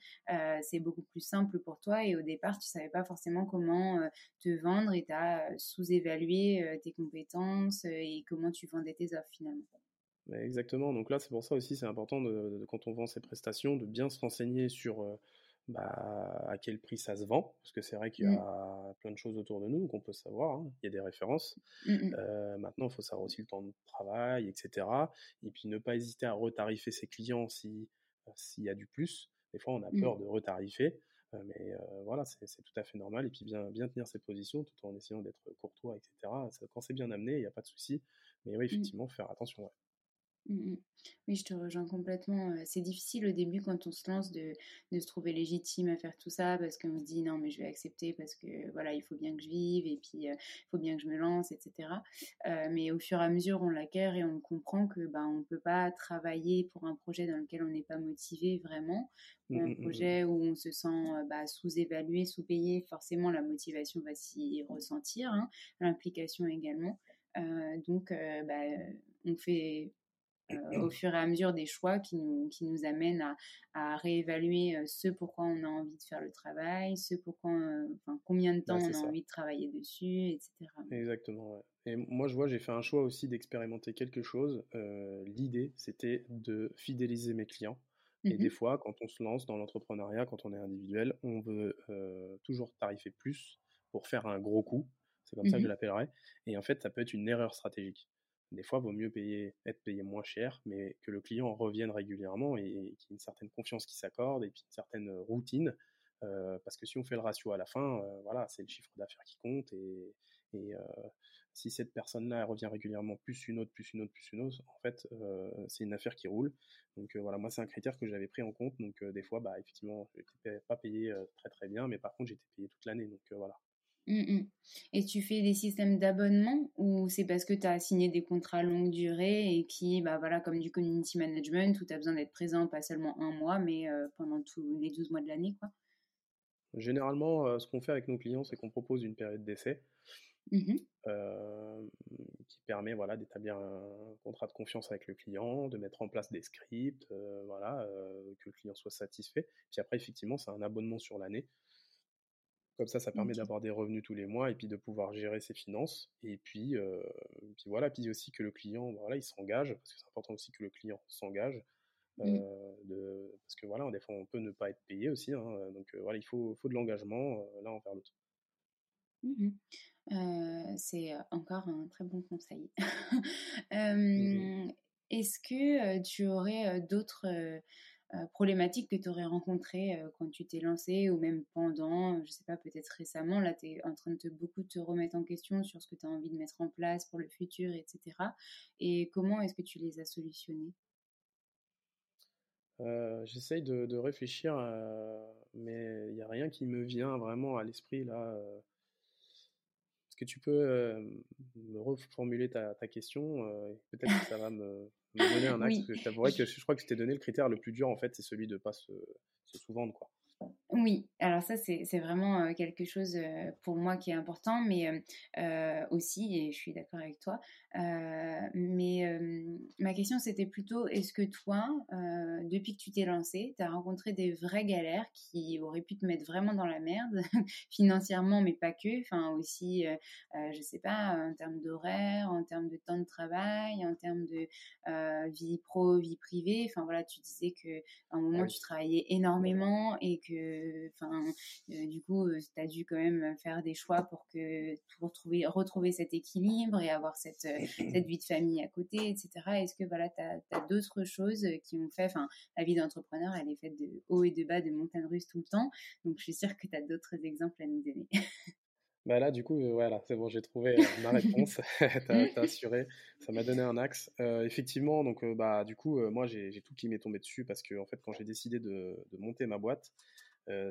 c'est beaucoup plus simple pour toi. Et au départ, tu savais pas forcément comment euh, te vendre et tu as sous-évalué euh, tes compétences euh, et comment tu vendais tes offres finalement. Ouais, Exactement. Donc là, c'est pour ça aussi, c'est important de, de- quand on vend ses prestations, de bien se renseigner sur euh, bah, à quel prix ça se vend, parce que c'est vrai qu'il y Mm. a plein de choses autour de nous qu'on peut savoir. hein. Il y a des références. Mm, mm. Euh, maintenant, il faut savoir aussi le temps de travail, etc. Et puis ne pas hésiter à retarifer ses clients si s'il y a du plus. Des fois, on a peur de retarifer, euh, mais euh, voilà, c'est tout à fait normal. Et puis bien, bien tenir ses positions tout en essayant d'être courtois, etc. Ça- quand c'est bien amené, il n'y a pas de souci. Mais oui, Mm. effectivement, faire attention. ouais. Mm, mm. Oui, je te rejoins complètement. C'est difficile au début quand on se lance de, de se trouver légitime à faire tout ça parce qu'on se dit non, mais je vais accepter parce que voilà, il faut bien que je vive et puis euh, il faut bien que je me lance, etc. Euh, mais au fur et à mesure, on l'acquiert et on comprend que bah, on ne peut pas travailler pour un projet dans lequel on n'est pas motivé vraiment, Mm, ou un mm, mm, mm. projet où on se sent bah, sous-évalué, sous-payé. Forcément, la motivation va s'y ressentir, hein, l'implication également. Euh, donc, bah, on fait au fur et à mesure des choix qui nous, qui nous amènent à, à réévaluer euh, ce pourquoi on a envie de faire le travail, ce pourquoi, euh, enfin, combien de temps on a ça. envie de travailler dessus, etc. Exactement, ouais. Et moi, je vois, j'ai fait un choix aussi d'expérimenter quelque chose. Euh, l'idée, c'était de fidéliser mes clients. Et des Mhm. fois, quand on se lance dans l'entrepreneuriat, quand on est individuel, on veut euh, toujours tarifer plus pour faire un gros coup. C'est comme ça que je Mhm. l'appellerais. Et en fait, ça peut être une erreur stratégique. Des fois, il vaut mieux payer, être payé moins cher, mais que le client revienne régulièrement et, qu'il y ait une certaine confiance qui s'accorde et puis une certaine routine. Parce que si on fait le ratio à la fin, voilà, c'est le chiffre d'affaires qui compte. Et, si cette personne-là revient régulièrement, plus une autre, plus une autre, plus une autre, en fait, c'est une affaire qui roule. Donc voilà, moi, c'est un critère que j'avais pris en compte. Donc des fois, bah, effectivement, je n'étais pas payé très très bien, mais par contre, j'étais payé toute l'année. Donc voilà. Mm, mm. Et tu fais des systèmes d'abonnement ou c'est parce que tu as signé des contrats longue durée et qui, bah voilà, comme du community management où tu as besoin d'être présent pas seulement un mois, mais euh, pendant tous les 12 mois de l'année, quoi? Généralement, euh, ce qu'on fait avec nos clients, c'est qu'on propose une période d'essai euh, qui permet voilà, d'établir un contrat de confiance avec le client, de mettre en place des scripts, euh, voilà, que le client soit satisfait. Puis après, effectivement, c'est un abonnement sur l'année. Comme ça, ça permet d'avoir des revenus tous les mois et puis de pouvoir gérer ses finances. Et puis, euh, puis voilà, puis aussi que le client, voilà, il s'engage, parce que c'est important aussi que le client s'engage. Mm. euh, de, parce que voilà, des fois, on peut ne pas être payé aussi. hein, donc euh, voilà, il faut, faut de l'engagement l'un envers l'autre. Euh, c'est encore un très bon conseil. Mhm. Est-ce que tu aurais d'autres problématiques que tu aurais rencontrées euh, quand tu t'es lancé ou même pendant, euh, je sais pas, peut-être récemment, là tu es en train de beaucoup te remettre en question sur ce que tu as envie de mettre en place pour le futur, etc. Et comment est-ce que tu les as solutionnés? Euh, J'essaye de, réfléchir, euh, mais il n'y a rien qui me vient vraiment à l'esprit là. euh. Est-ce que tu peux euh, me reformuler ta, ta question euh, Peut-être que ça va me, me donner un axe, Oui. parce que je t'avouerais que je crois que je t'ai donné le critère le plus dur en fait, c'est celui de ne pas se, se sous-vendre quoi. Oui, alors ça c'est vraiment quelque chose pour moi qui est important, mais euh, aussi, et je suis d'accord avec toi, euh, mais euh, ma question, c'était plutôt est-ce que toi, depuis que tu t'es lancé, tu as rencontré des vraies galères qui auraient pu te mettre vraiment dans la merde, financièrement, mais pas que, enfin aussi, je sais pas, en termes d'horaire, en termes de temps de travail, en termes de vie pro, vie privée. Enfin voilà, tu disais que à un moment, tu travaillais énormément et que, enfin, du coup, tu as dû quand même faire des choix pour que pour trouver, retrouver cet équilibre et avoir cette, cette vie de famille à côté, etc. Est-ce que voilà, tu as, d'autres choses qui ont fait, enfin, la vie d'entrepreneur, elle est faite de haut et de bas, de montagnes russes tout le temps. Donc, je suis sûre que tu as d'autres exemples à nous donner. Bah là, du coup, voilà, c'est bon, j'ai trouvé euh, ma réponse. t'as, as assuré, ça m'a donné un axe. Euh, effectivement, donc, euh, bah, du coup, moi, j'ai, tout qui m'est tombé dessus parce que, en fait, quand j'ai décidé de, monter ma boîte,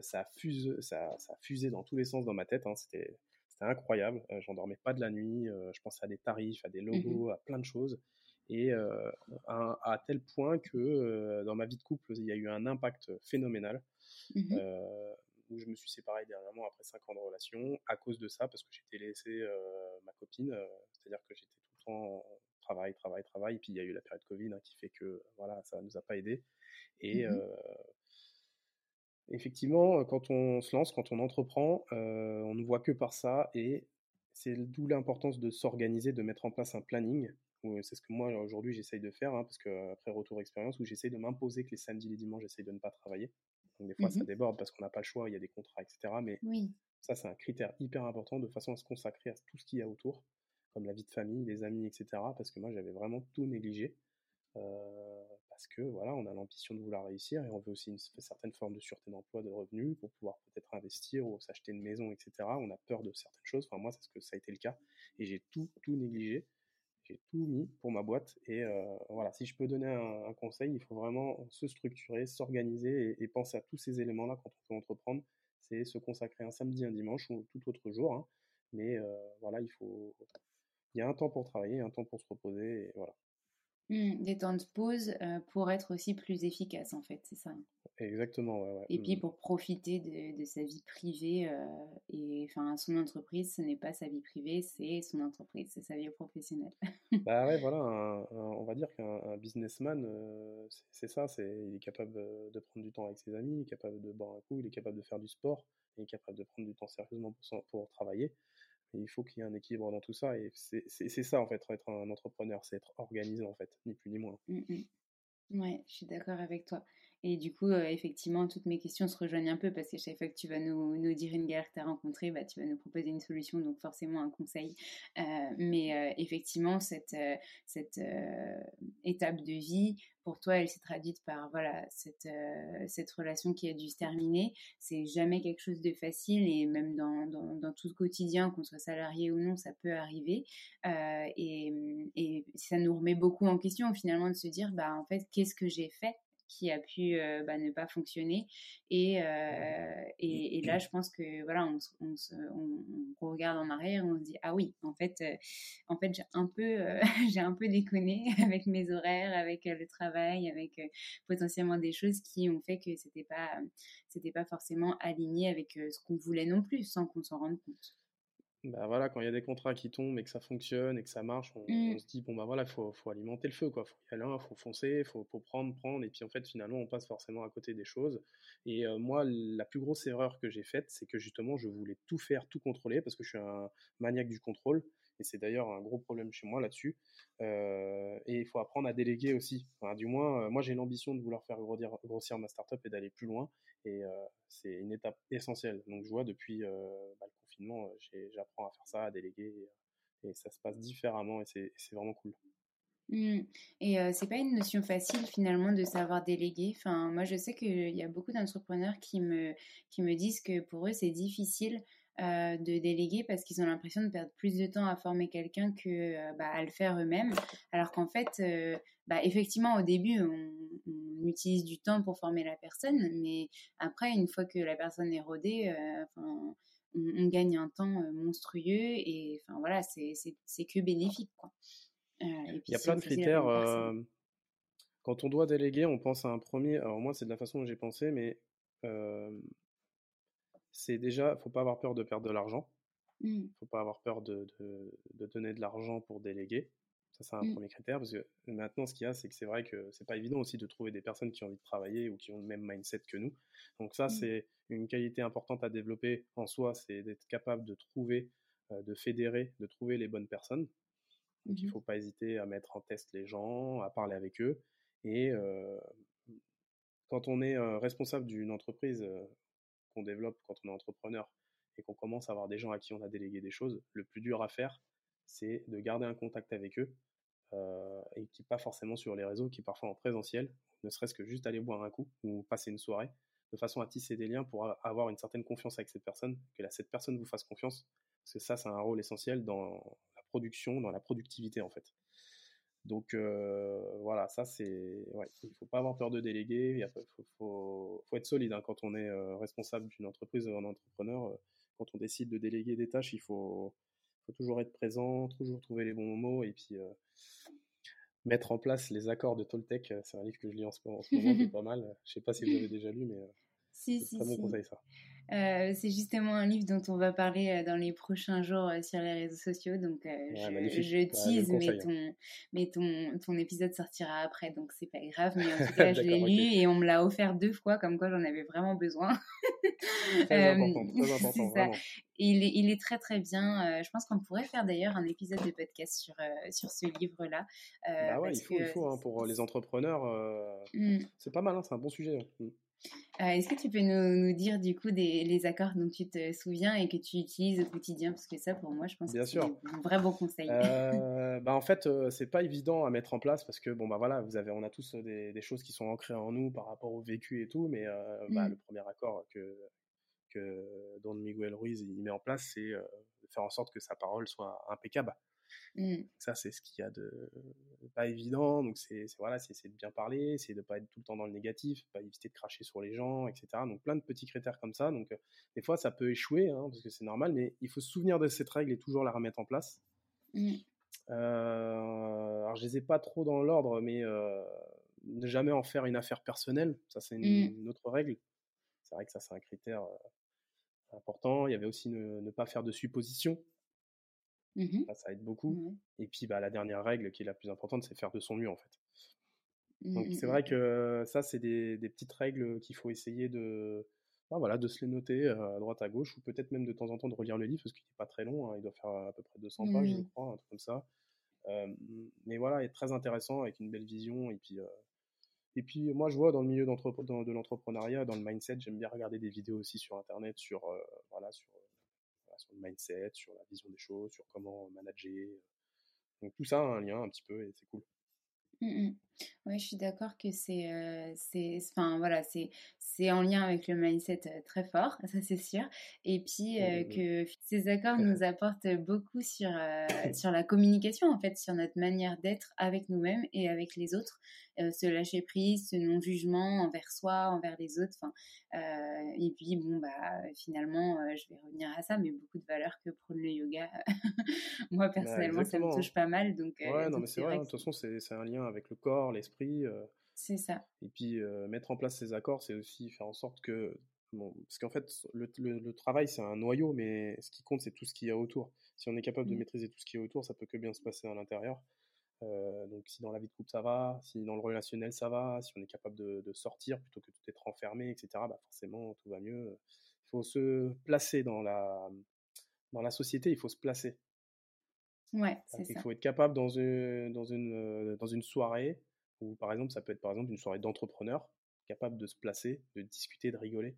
ça, a fusé, ça, ça, a fusé dans tous les sens dans ma tête. Hein. c'était, c'était incroyable. j'en dormais pas de la nuit. je pensais à des tarifs, à des mmh logos, à plein de choses et à, tel point que dans ma vie de couple, il y a eu un impact phénoménal. Mmh où je me suis séparé dernièrement après 5 ans de relation à cause de ça, parce que j'étais laissé ma copine, c'est-à-dire que j'étais tout le temps en travail, travail, travail, et puis il y a eu la période Covid hein, qui fait que voilà, ça ne nous a pas aidé. Et mmh effectivement, quand on se lance, quand on entreprend, on ne voit que par ça, et c'est d'où l'importance de s'organiser, de mettre en place un planning c'est ce que moi aujourd'hui j'essaye de faire, hein, parce que après retour expérience, où j'essaye de m'imposer que les samedis, les dimanches, j'essaye de ne pas travailler. Donc des fois ça mmh déborde parce qu'on n'a pas le choix, il y a des contrats, etc. Mais ça c'est un critère hyper important de façon à se consacrer à tout ce qu'il y a autour, comme la vie de famille, les amis, etc. Parce que moi j'avais vraiment tout négligé. Euh, parce que voilà, on a l'ambition de vouloir réussir et on veut aussi une, certaine forme de sûreté d'emploi, de revenus pour pouvoir peut-être investir ou s'acheter une maison, etc. On a peur de certaines choses. Enfin, moi, c'est ce que ça a été le cas et j'ai tout, tout négligé j'ai tout mis pour ma boîte. Et euh, voilà, si je peux donner un, conseil, il faut vraiment se structurer, s'organiser et, penser à tous ces éléments-là quand on veut entreprendre. C'est se consacrer un samedi, un dimanche ou tout autre jour. Hein. Mais euh, voilà, il faut. Il y a un temps pour travailler, un temps pour se reposer. Et voilà. Mmh, des temps de pause euh, pour être aussi plus efficace, en fait, c'est ça. Exactement, ouais, ouais. Et puis mmh. pour profiter de, sa vie privée euh, et enfin son entreprise, ce n'est pas sa vie privée, c'est son entreprise, c'est sa vie professionnelle. bah ouais, voilà, on va dire qu'un businessman, euh, c'est ça, c'est il est capable de prendre du temps avec ses amis, il est capable de boire un coup, il est capable de faire du sport, il est capable de prendre du temps sérieusement pour, pour travailler il faut qu'il y ait un équilibre dans tout ça. Et c'est ça, en fait, être un entrepreneur, c'est être organisé, en fait, ni plus ni moins. Mmh Ouais, je suis d'accord avec toi. Et du coup, euh, effectivement, toutes mes questions se rejoignent un peu parce que chaque fois que tu vas nous, nous dire une galère que tu as rencontrée, bah, tu vas nous proposer une solution, donc forcément un conseil. Euh, mais euh, effectivement, cette, cette étape de vie, pour toi, elle s'est traduite par voilà, cette, cette relation qui a dû se terminer. C'est jamais quelque chose de facile et même dans, dans, dans tout le quotidien, qu'on soit salarié ou non, ça peut arriver. et, et ça nous remet beaucoup en question finalement de se dire, bah, en fait, qu'est-ce que j'ai fait qui a pu euh, bah, ne pas fonctionner. Et, euh, et, et, là, je pense que voilà, on, on, on, regarde en arrière, on se dit ah oui, en fait, euh, en fait, j'ai un peu, j'ai un peu déconné avec mes horaires, avec le travail, avec potentiellement des choses qui ont fait que c'était pas, c'était pas forcément aligné avec ce qu'on voulait non plus, sans qu'on s'en rende compte bah voilà, quand il y a des contrats qui tombent et que ça fonctionne et que ça marche, on, mmh. se dit bon bah voilà, faut, faut alimenter le feu quoi, faut y aller, faut foncer, faut, faut prendre, prendre et puis en fait finalement on passe forcément à côté des choses. Et euh, moi la plus grosse erreur que j'ai faite, c'est que justement je voulais tout faire, tout contrôler parce que je suis un maniaque du contrôle et c'est d'ailleurs un gros problème chez moi là-dessus. Euh, et il faut apprendre à déléguer aussi. Enfin, du moins, euh, moi j'ai l'ambition de vouloir faire grossir, grossir ma startup et d'aller plus loin. Et c'est une étape essentielle. Donc je vois depuis bah, confinement, euh, j'apprends à faire ça, à déléguer, et, ça se passe différemment, et c'est vraiment cool. Mmh. Et euh, c'est pas une notion facile finalement de savoir déléguer? Enfin, moi je sais qu'il y a beaucoup d'entrepreneurs qui me, qui me disent que pour eux c'est difficile euh, de déléguer parce qu'ils ont l'impression de perdre plus de temps à former quelqu'un que bah, à le faire eux-mêmes. Alors qu'en fait, bah, effectivement au début on, utilise du temps pour former la personne, mais après une fois que la personne est rodée, enfin on, gagne un temps euh, monstrueux et enfin voilà, c'est que bénéfique quoi. Euh, Il y a plein de critères. Euh, quand on doit déléguer, on pense à un premier. Alors moi, c'est de la façon dont j'ai pensé, mais c'est déjà, faut pas avoir peur de perdre de l'argent. Mmh. Faut pas avoir peur de, de, donner de l'argent pour déléguer. Ça, c'est un Mmh. premier critère, parce que maintenant, ce qu'il y a, c'est que c'est vrai que c'est pas évident aussi de trouver des personnes qui ont envie de travailler ou qui ont le même mindset que nous. Donc ça, Mmh. c'est une qualité importante à développer en soi, c'est d'être capable de trouver, euh, de fédérer, de trouver les bonnes personnes. Donc il Mmh faut pas hésiter à mettre en test les gens, à parler avec eux. Et euh, quand on est euh, responsable d'une entreprise qu'on développe, quand on est entrepreneur et qu'on commence à avoir des gens à qui on a délégué des choses, le plus dur à faire, c'est de garder un contact avec eux et qui pas forcément sur les réseaux, qui parfois en présentiel, ne serait-ce que juste aller boire un coup ou passer une soirée, de façon à tisser des liens pour avoir une certaine confiance avec cette personne, que cette personne vous fasse confiance, parce que ça, c'est un rôle essentiel dans la production, dans la productivité en fait. Donc voilà, ça c'est, ouais, il faut pas avoir peur de déléguer, il faut, faut, être solide hein, quand on est responsable d'une entreprise ou un entrepreneur. quand on décide de déléguer des tâches, il faut, faut toujours être présent, toujours trouver les bons mots et puis mettre en place les accords de Toltec. C'est un livre que je lis en ce moment, qui est pas mal. Je sais pas si vous l'avez déjà lu, mais Si, c'est si, très bon si. conseil ça. Euh, c'est justement un livre dont on va parler euh, dans les prochains jours euh, sur les réseaux sociaux. Donc, euh, je, tease, mais, conseille. ton, mais ton, ton épisode sortira après, donc c'est pas grave. Mais en tout cas, je l'ai lu et on me l'a offert deux fois, comme quoi j'en avais vraiment besoin. Très Euh, important, très important, vraiment. Il, est, il est très très bien. Je pense qu'on pourrait faire d'ailleurs un épisode de podcast sur, sur ce livre-là. Bah ouais, il faut, il faut hein, pour les entrepreneurs. euh, Mm. C'est pas mal, hein, c'est un bon sujet. hein. Euh, Est-ce que tu peux nous, nous dire du coup des, les accords dont tu te souviens et que tu utilises au quotidien? Parce que ça, pour moi, je pense Bien que c'est un vrai bon conseil. Euh, bah en fait, euh, c'est pas évident à mettre en place parce que bon bah voilà, vous avez, on a tous des, des choses qui sont ancrées en nous par rapport au vécu et tout, mais bah, Mm. le premier accord que que Don Miguel Ruiz il met en place, c'est de faire en sorte que sa parole soit impeccable. Mm. Ça, c'est ce qu'il y a de pas évident. Donc c'est voilà, c'est de bien parler, c'est de pas être tout le temps dans le négatif, pas éviter de cracher sur les gens, etc. Donc plein de petits critères comme ça. Donc euh, des fois, ça peut échouer hein, parce que c'est normal, mais il faut se souvenir de cette règle et toujours la remettre en place. Mm. Euh, alors je les ai pas trop dans l'ordre, mais euh, ne jamais en faire une affaire personnelle, ça c'est une, Mm. une autre règle. C'est vrai que ça c'est un critère important. Il y avait aussi ne, ne pas faire de suppositions, Mhm. ça, ça aide beaucoup. Et puis bah, la dernière règle qui est la plus importante, c'est faire de son mieux en fait. Donc mm, c'est mm. vrai que ça c'est des, des petites règles qu'il faut essayer de, bah, voilà, de se les noter euh, à droite à gauche ou peut-être même de temps en temps de relire le livre parce qu'il n'est pas très long, hein, il doit faire à peu près 200 pages je crois, un truc comme ça. Euh, mais voilà, il est très intéressant avec une belle vision. Et puis, euh, et puis moi, je vois dans le milieu dans- de l'entrepreneuriat, dans le mindset, j'aime bien regarder des vidéos aussi sur Internet sur, euh, voilà, sur, voilà, sur le mindset, sur la vision des choses, sur comment manager. Donc tout ça a un lien un petit peu et c'est cool. Mm, mm. Ouais, je suis d'accord que c'est, euh, c'est, enfin voilà, c'est, c'est en lien avec le mindset euh, très fort, ça c'est sûr. Et puis Mm, euh, mm, mm. que ces accords nous apportent beaucoup sur euh, sur la communication en fait, sur notre manière d'être avec nous-mêmes et avec les autres, Euh, ce lâcher prise, ce non jugement envers soi, envers les autres. Enfin, euh, et puis bon bah finalement, euh, je vais revenir à ça, mais beaucoup de valeurs que prône le yoga. Moi personnellement, ça me touche pas mal, donc. euh, Ouais, non, mais c'est vrai hein, de toute façon, c'est c'est un lien avec le corps, l'esprit. euh, c'est ça. Et puis, euh, mettre en place ces accords, c'est aussi faire en sorte que. Bon, parce qu'en fait, le, le- le travail, c'est un noyau, mais ce qui compte, c'est tout ce qu'il y a autour. Si on est capable de Mm. maîtriser tout ce qui est autour, ça peut que bien se passer à l'intérieur. Euh, donc, si dans la vie de couple ça va, si dans le relationnel ça va, si on est capable de, de sortir plutôt que d'être enfermé, etc., bah forcément, tout va mieux. Il faut se placer dans la, dans la société, il faut se placer. Ouais, c'est Donc, il ça. faut être capable dans une, dans une, euh, dans une soirée, ou par exemple, ça peut être par exemple une soirée d'entrepreneur, capable de se placer, de discuter, de rigoler,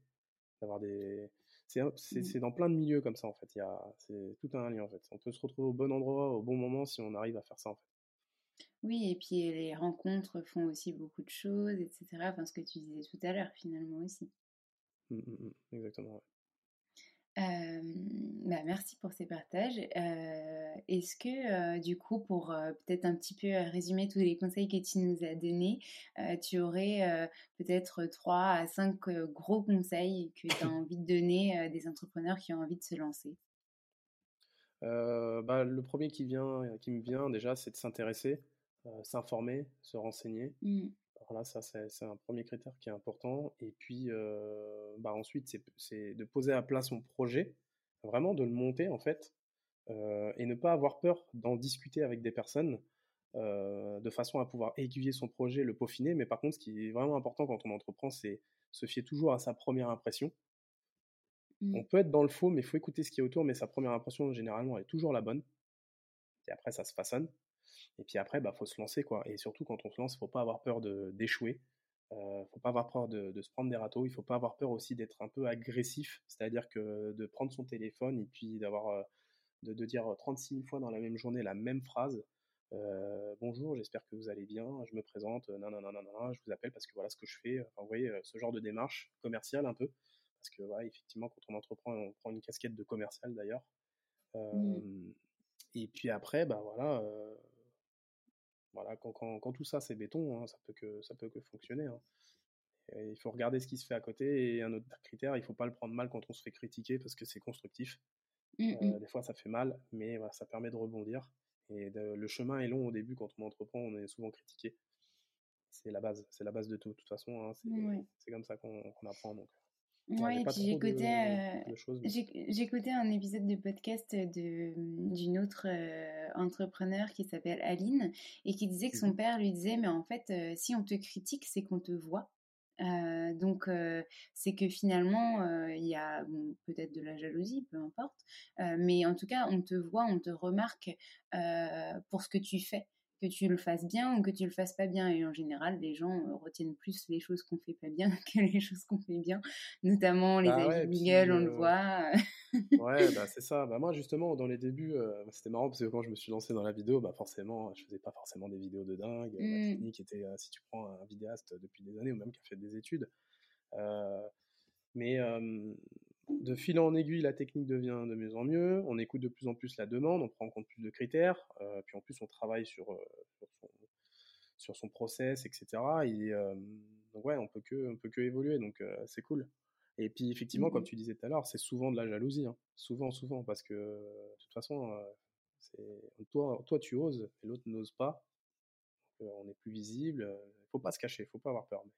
d'avoir des. C'est Mm. c'est dans plein de milieux comme ça en fait. Il y a, c'est tout un lien en fait. On peut se retrouver au bon endroit, au bon moment si on arrive à faire ça en fait. Oui, et puis les rencontres font aussi beaucoup de choses, etc. Enfin, ce que tu disais tout à l'heure, finalement aussi. Mm, mm, mm, exactement. ouais. Euh, bah, merci pour ces partages. Euh, Est-ce que, euh, du coup, pour euh, peut-être un petit peu résumer tous les conseils que tu nous as donnés, tu aurais peut-être 3 à 5 gros conseils que tu as envie de donner à des entrepreneurs qui ont envie de se lancer? Bah, le premier qui vient, qui me vient déjà, c'est de s'intéresser, s'informer, se renseigner. Mm. Alors là, ça, c'est un premier critère qui est important. Et puis, euh, bah ensuite, c'est de poser à plat son projet, vraiment de le monter en fait, euh, et ne pas avoir peur d'en discuter avec des personnes. de façon à pouvoir aiguiller son projet, le peaufiner. Mais par contre, ce qui est vraiment important quand on entreprend, c'est se fier toujours à sa première impression. On mmh. peut être dans le faux, mais il faut écouter ce qui est autour. Mais sa première impression, généralement, elle est toujours la bonne. Et après, ça se façonne. Et puis après, bah, faut se lancer, quoi. Et surtout, quand on se lance, il faut pas avoir peur d'échouer. Euh, faut pas avoir peur de, se prendre des râteaux. Il faut pas avoir peur aussi d'être un peu agressif, c'est-à-dire que de prendre son téléphone et puis d'avoir euh, de, dire 36 000 fois dans la même journée la même phrase. Euh, bonjour, j'espère que vous allez bien. Je me présente. Non, non, non, non, non, je vous appelle parce que voilà ce que je fais. Enfin, vous voyez, ce genre de démarche commerciale un peu. Parce que, voilà, effectivement, quand on entreprend, on prend une casquette de commercial d'ailleurs. Mmh. Et puis après, bah voilà, voilà, quand, quand, quand, tout ça c'est béton, hein, ça peut que ça peut que fonctionner. Hein. il faut regarder ce qui se fait à côté et un autre critère, il faut pas le prendre mal quand on se fait critiquer parce que c'est constructif. Mmh, mmh. des fois ça fait mal, mais voilà, ça permet de rebondir. Et le chemin est long au début quand on entreprend, on est souvent critiqué. C'est la base, c'est la base de tout. De toute façon, hein, c'est comme ça qu'on apprend. Donc. Ouais, et puis j'écoutais, j'écoutais un épisode de podcast de, d'une autre entrepreneur qui s'appelle Aline et qui disait que son mmh père lui disait mais en fait si on te critique c'est qu'on te voit donc c'est que finalement il y a peut-être de la jalousie peu importe mais en tout cas on te voit on te remarque pour ce que tu fais que tu le fasses bien ou que tu le fasses pas bien. Et en général, les gens euh, retiennent plus les choses qu'on fait pas bien que les choses qu'on fait bien, notamment les bah avis Google, on le euh, voit. ouais, bah c'est ça. Bah moi, justement, dans les débuts, euh, c'était marrant parce que quand je me suis lancé dans la vidéo, bah forcément, je faisais pas forcément des vidéos de dingue. La mmh. technique était, si tu prends un vidéaste depuis des années ou même qui a fait des études. mais de fil en aiguille, la technique devient de mieux en mieux. On écoute de plus en plus la demande, on prend en compte plus de critères. Euh, puis en plus, on travaille sur, euh, sur, son, process, etc. Et euh, donc ouais, on peut que, on peut que évoluer. Donc c'est cool. Et puis effectivement, comme mmh tu disais tout à l'heure, c'est souvent de la jalousie. Hein. Souvent, souvent, parce que de toute façon, toi, toi, tu oses et l'autre n'ose pas. on est plus visible. Il faut pas se cacher, il faut pas avoir peur. Mais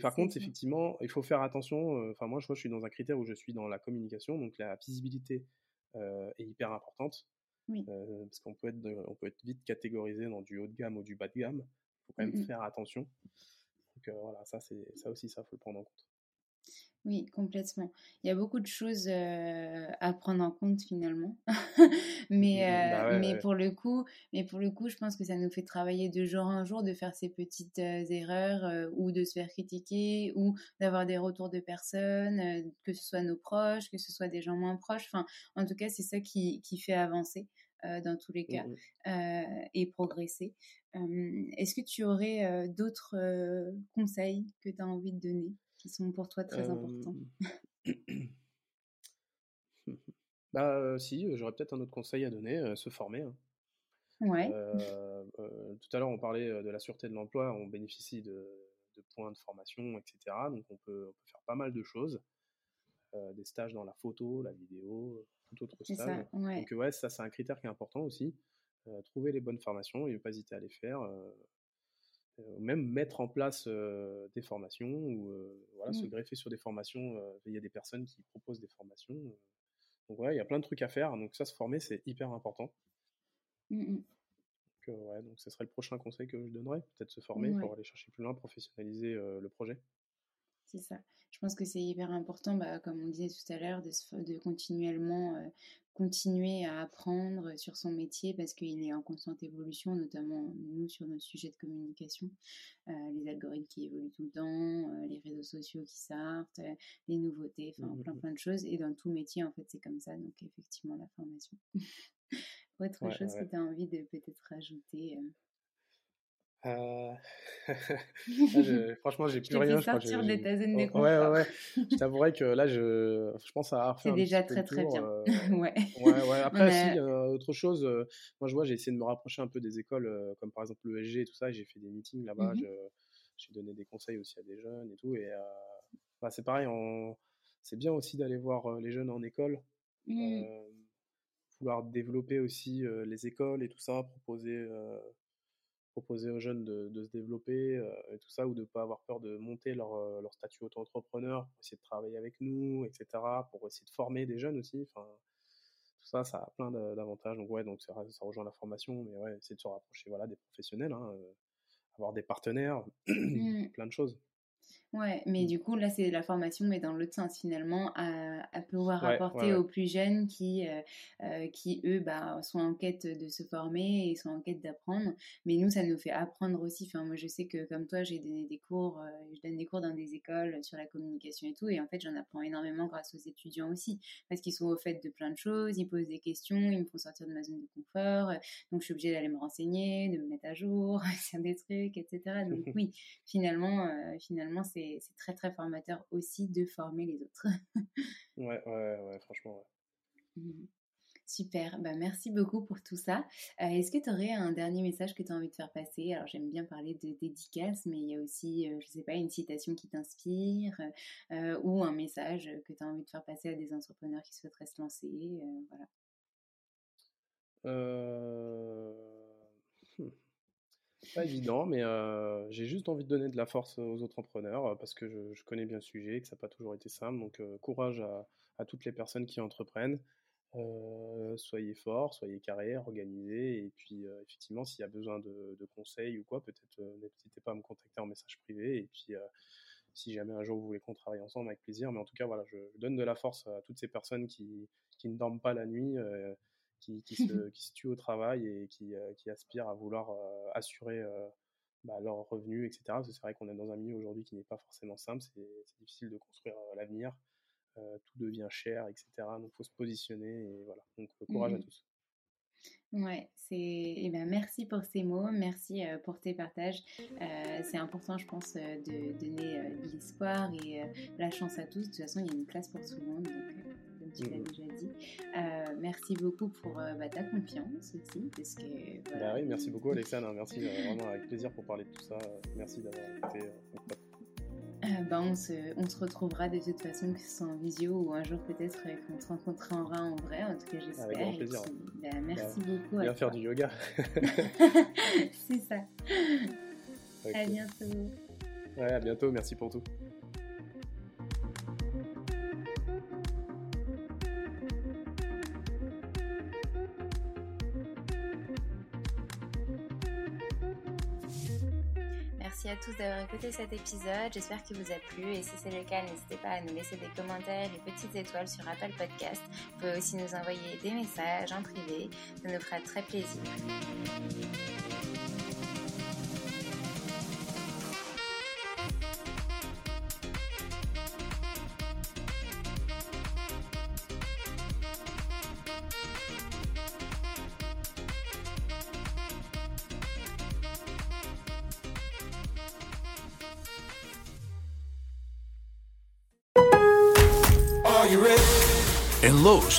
par contre, effectivement, il faut faire attention. Enfin, moi, je vois, je suis dans un critère où je suis dans la communication, donc la visibilité est hyper importante. parce qu'on peut, être, on peut être vite catégorisé dans du haut de gamme ou du bas de gamme. Il faut quand même mmh faire attention. Donc voilà, ça, ça aussi, ça faut le prendre en compte. Oui, complètement. Il y a beaucoup de choses à prendre en compte finalement, mais bah mais pour le coup, mais pour le coup, je pense que ça nous fait travailler de jour en jour, de faire ces petites erreurs ou de se faire critiquer ou d'avoir des retours de personnes, que ce soit nos proches, que ce soit des gens moins proches. Enfin, en tout cas, c'est ça qui, qui fait avancer. dans tous les cas mmh et progresser. Est-ce que tu aurais d'autres conseils que tu as envie de donner? Qui sont pour toi très importants Bah si, j'aurais peut-être un autre conseil à donner, se former. Hein. Ouais. tout à l'heure, on parlait de la sûreté de l'emploi, on bénéficie de, points de formation, etc. Donc on peut, faire pas mal de choses. des stages dans la photo, la vidéo, tout autre stage. Donc ouais, ça c'est un critère qui est important aussi. trouver les bonnes formations et ne pas hésiter à les faire même mettre en place des formations ou voilà, se mmh. greffer sur des formations. Il y a des personnes qui proposent des formations. donc ouais, il y a plein de trucs à faire. Donc ça, se former, c'est hyper important. Mmh donc, ouais, donc ce serait le prochain conseil que je donnerais, peut-être se former pour aller chercher plus loin, professionnaliser le projet. C'est ça. Je pense que c'est hyper important, bah, comme on disait tout à l'heure, de, de, continuellement continuer à apprendre sur son métier parce qu'il est en constante évolution, notamment nous sur nos sujets de communication, euh, les algorithmes qui évoluent tout le temps, euh, les réseaux sociaux qui sortent, euh, les nouveautés, enfin mmh, mmh, plein plein de choses. Et dans tout métier, en fait, c'est comme ça. Donc effectivement, la formation. Autre chose que tu as envie de peut-être rajouter euh... franchement, j'ai plus rien. Je sortir de ta zone de confort. Ouais, ouais, ouais. je t'avouerais que là, je, je pense à. C'est déjà très, très bien. Euh, ouais. ouais, ouais. Après, si, autre chose, euh, moi, je vois, j'ai essayé de me rapprocher un peu des écoles, euh, comme par exemple l'ESG et tout ça. J'ai fait des meetings là-bas. Mmh j'ai donné des conseils aussi à des jeunes et tout. Et bah, c'est pareil, on... c'est bien aussi d'aller voir les jeunes en école. Mmh. vouloir développer aussi les écoles et tout ça, proposer proposer aux jeunes de, se développer euh, et tout ça, ou de ne pas avoir peur de monter leur, euh, leur statut auto-entrepreneur, pour essayer de travailler avec nous, etc., pour essayer de former des jeunes aussi. Enfin, tout tout ça, ça a plein d'avantages. Donc ouais, donc ça, ça, rejoint la formation, mais ouais, essayer de se rapprocher voilà, des professionnels, hein, avoir des partenaires, mmh. plein de choses. Ouais, mais mmh. du coup, là, c'est la formation, mais dans l'autre sens, finalement, à, à pouvoir apporter aux plus jeunes qui, euh, euh, qui eux, bah, sont en quête de se former et sont en quête d'apprendre. Mais nous, ça nous fait apprendre aussi. Enfin, moi, je sais que comme toi, j'ai donné des cours, euh, je donne des cours dans des écoles sur la communication et tout. Et en fait, j'en apprends énormément grâce aux étudiants aussi. Parce qu'ils sont au fait de plein de choses, ils posent des questions, ils me font sortir de ma zone de confort. Donc, je suis obligée d'aller me renseigner, de me mettre à jour sur des trucs, etc. Donc, oui, finalement, finalement c'est c'est très très formateur aussi de former les autres. ouais, ouais, ouais, franchement, ouais. Mmh. Super, bah, merci beaucoup pour tout ça. Euh, est-ce que tu aurais un dernier message que tu as envie de faire passer? Alors j'aime bien parler de dédicace, mais il y a aussi, euh, je ne sais pas, une citation qui t'inspire euh, ou un message que tu as envie de faire passer à des entrepreneurs qui souhaiteraient se lancer. voilà. Pas évident, mais j'ai juste envie de donner de la force aux entrepreneurs parce que je, connais bien le sujet, que ça n'a pas toujours été simple. Donc courage à, toutes les personnes qui entreprennent. soyez forts, soyez carrés, organisés. Et puis effectivement, s'il y a besoin de, conseils ou quoi, peut-être n'hésitez pas à me contacter en message privé. Et puis si jamais un jour vous voulez qu'on travaille ensemble, avec plaisir. Mais en tout cas, voilà, je, donne de la force à toutes ces personnes qui ne dorment pas la nuit qui, qui, se, qui, se, tuent au travail et qui, euh, qui aspirent à vouloir euh, assurer euh, bah, leurs revenus, etc. Parce que c'est vrai qu'on est dans un milieu aujourd'hui qui n'est pas forcément simple, c'est difficile de construire l'avenir, tout devient cher, etc. Donc il faut se positionner et voilà. Donc courage à mmh tous. Ouais, c'est. Eh ben, merci pour ces mots, merci pour tes partages. c'est important, je pense, de donner de l'espoir et la chance à tous. De toute façon, il y a une place pour tout le monde. Donc, tu l'as déjà dit. Euh, merci beaucoup pour euh, bah, ta confiance aussi. Parce que, bah oui, merci beaucoup Alexandre, merci vraiment avec plaisir pour parler de tout ça. Merci d'avoir écouté euh, bah, on, se, on se retrouvera de toute façon, que ce soit en visio ou un jour peut-être qu'on se rencontrera en vrai. En tout cas, j'espère. Avec grand plaisir. Bah, merci beaucoup. Viens faire du yoga. C'est ça. À bientôt. Ouais, à bientôt. Merci pour tout. À tous d'avoir écouté cet épisode. J'espère qu'il vous a plu et si c'est le cas, n'hésitez pas à nous laisser des commentaires et petites étoiles sur Apple Podcast. Vous pouvez aussi nous envoyer des messages en privé. Ça nous fera très plaisir.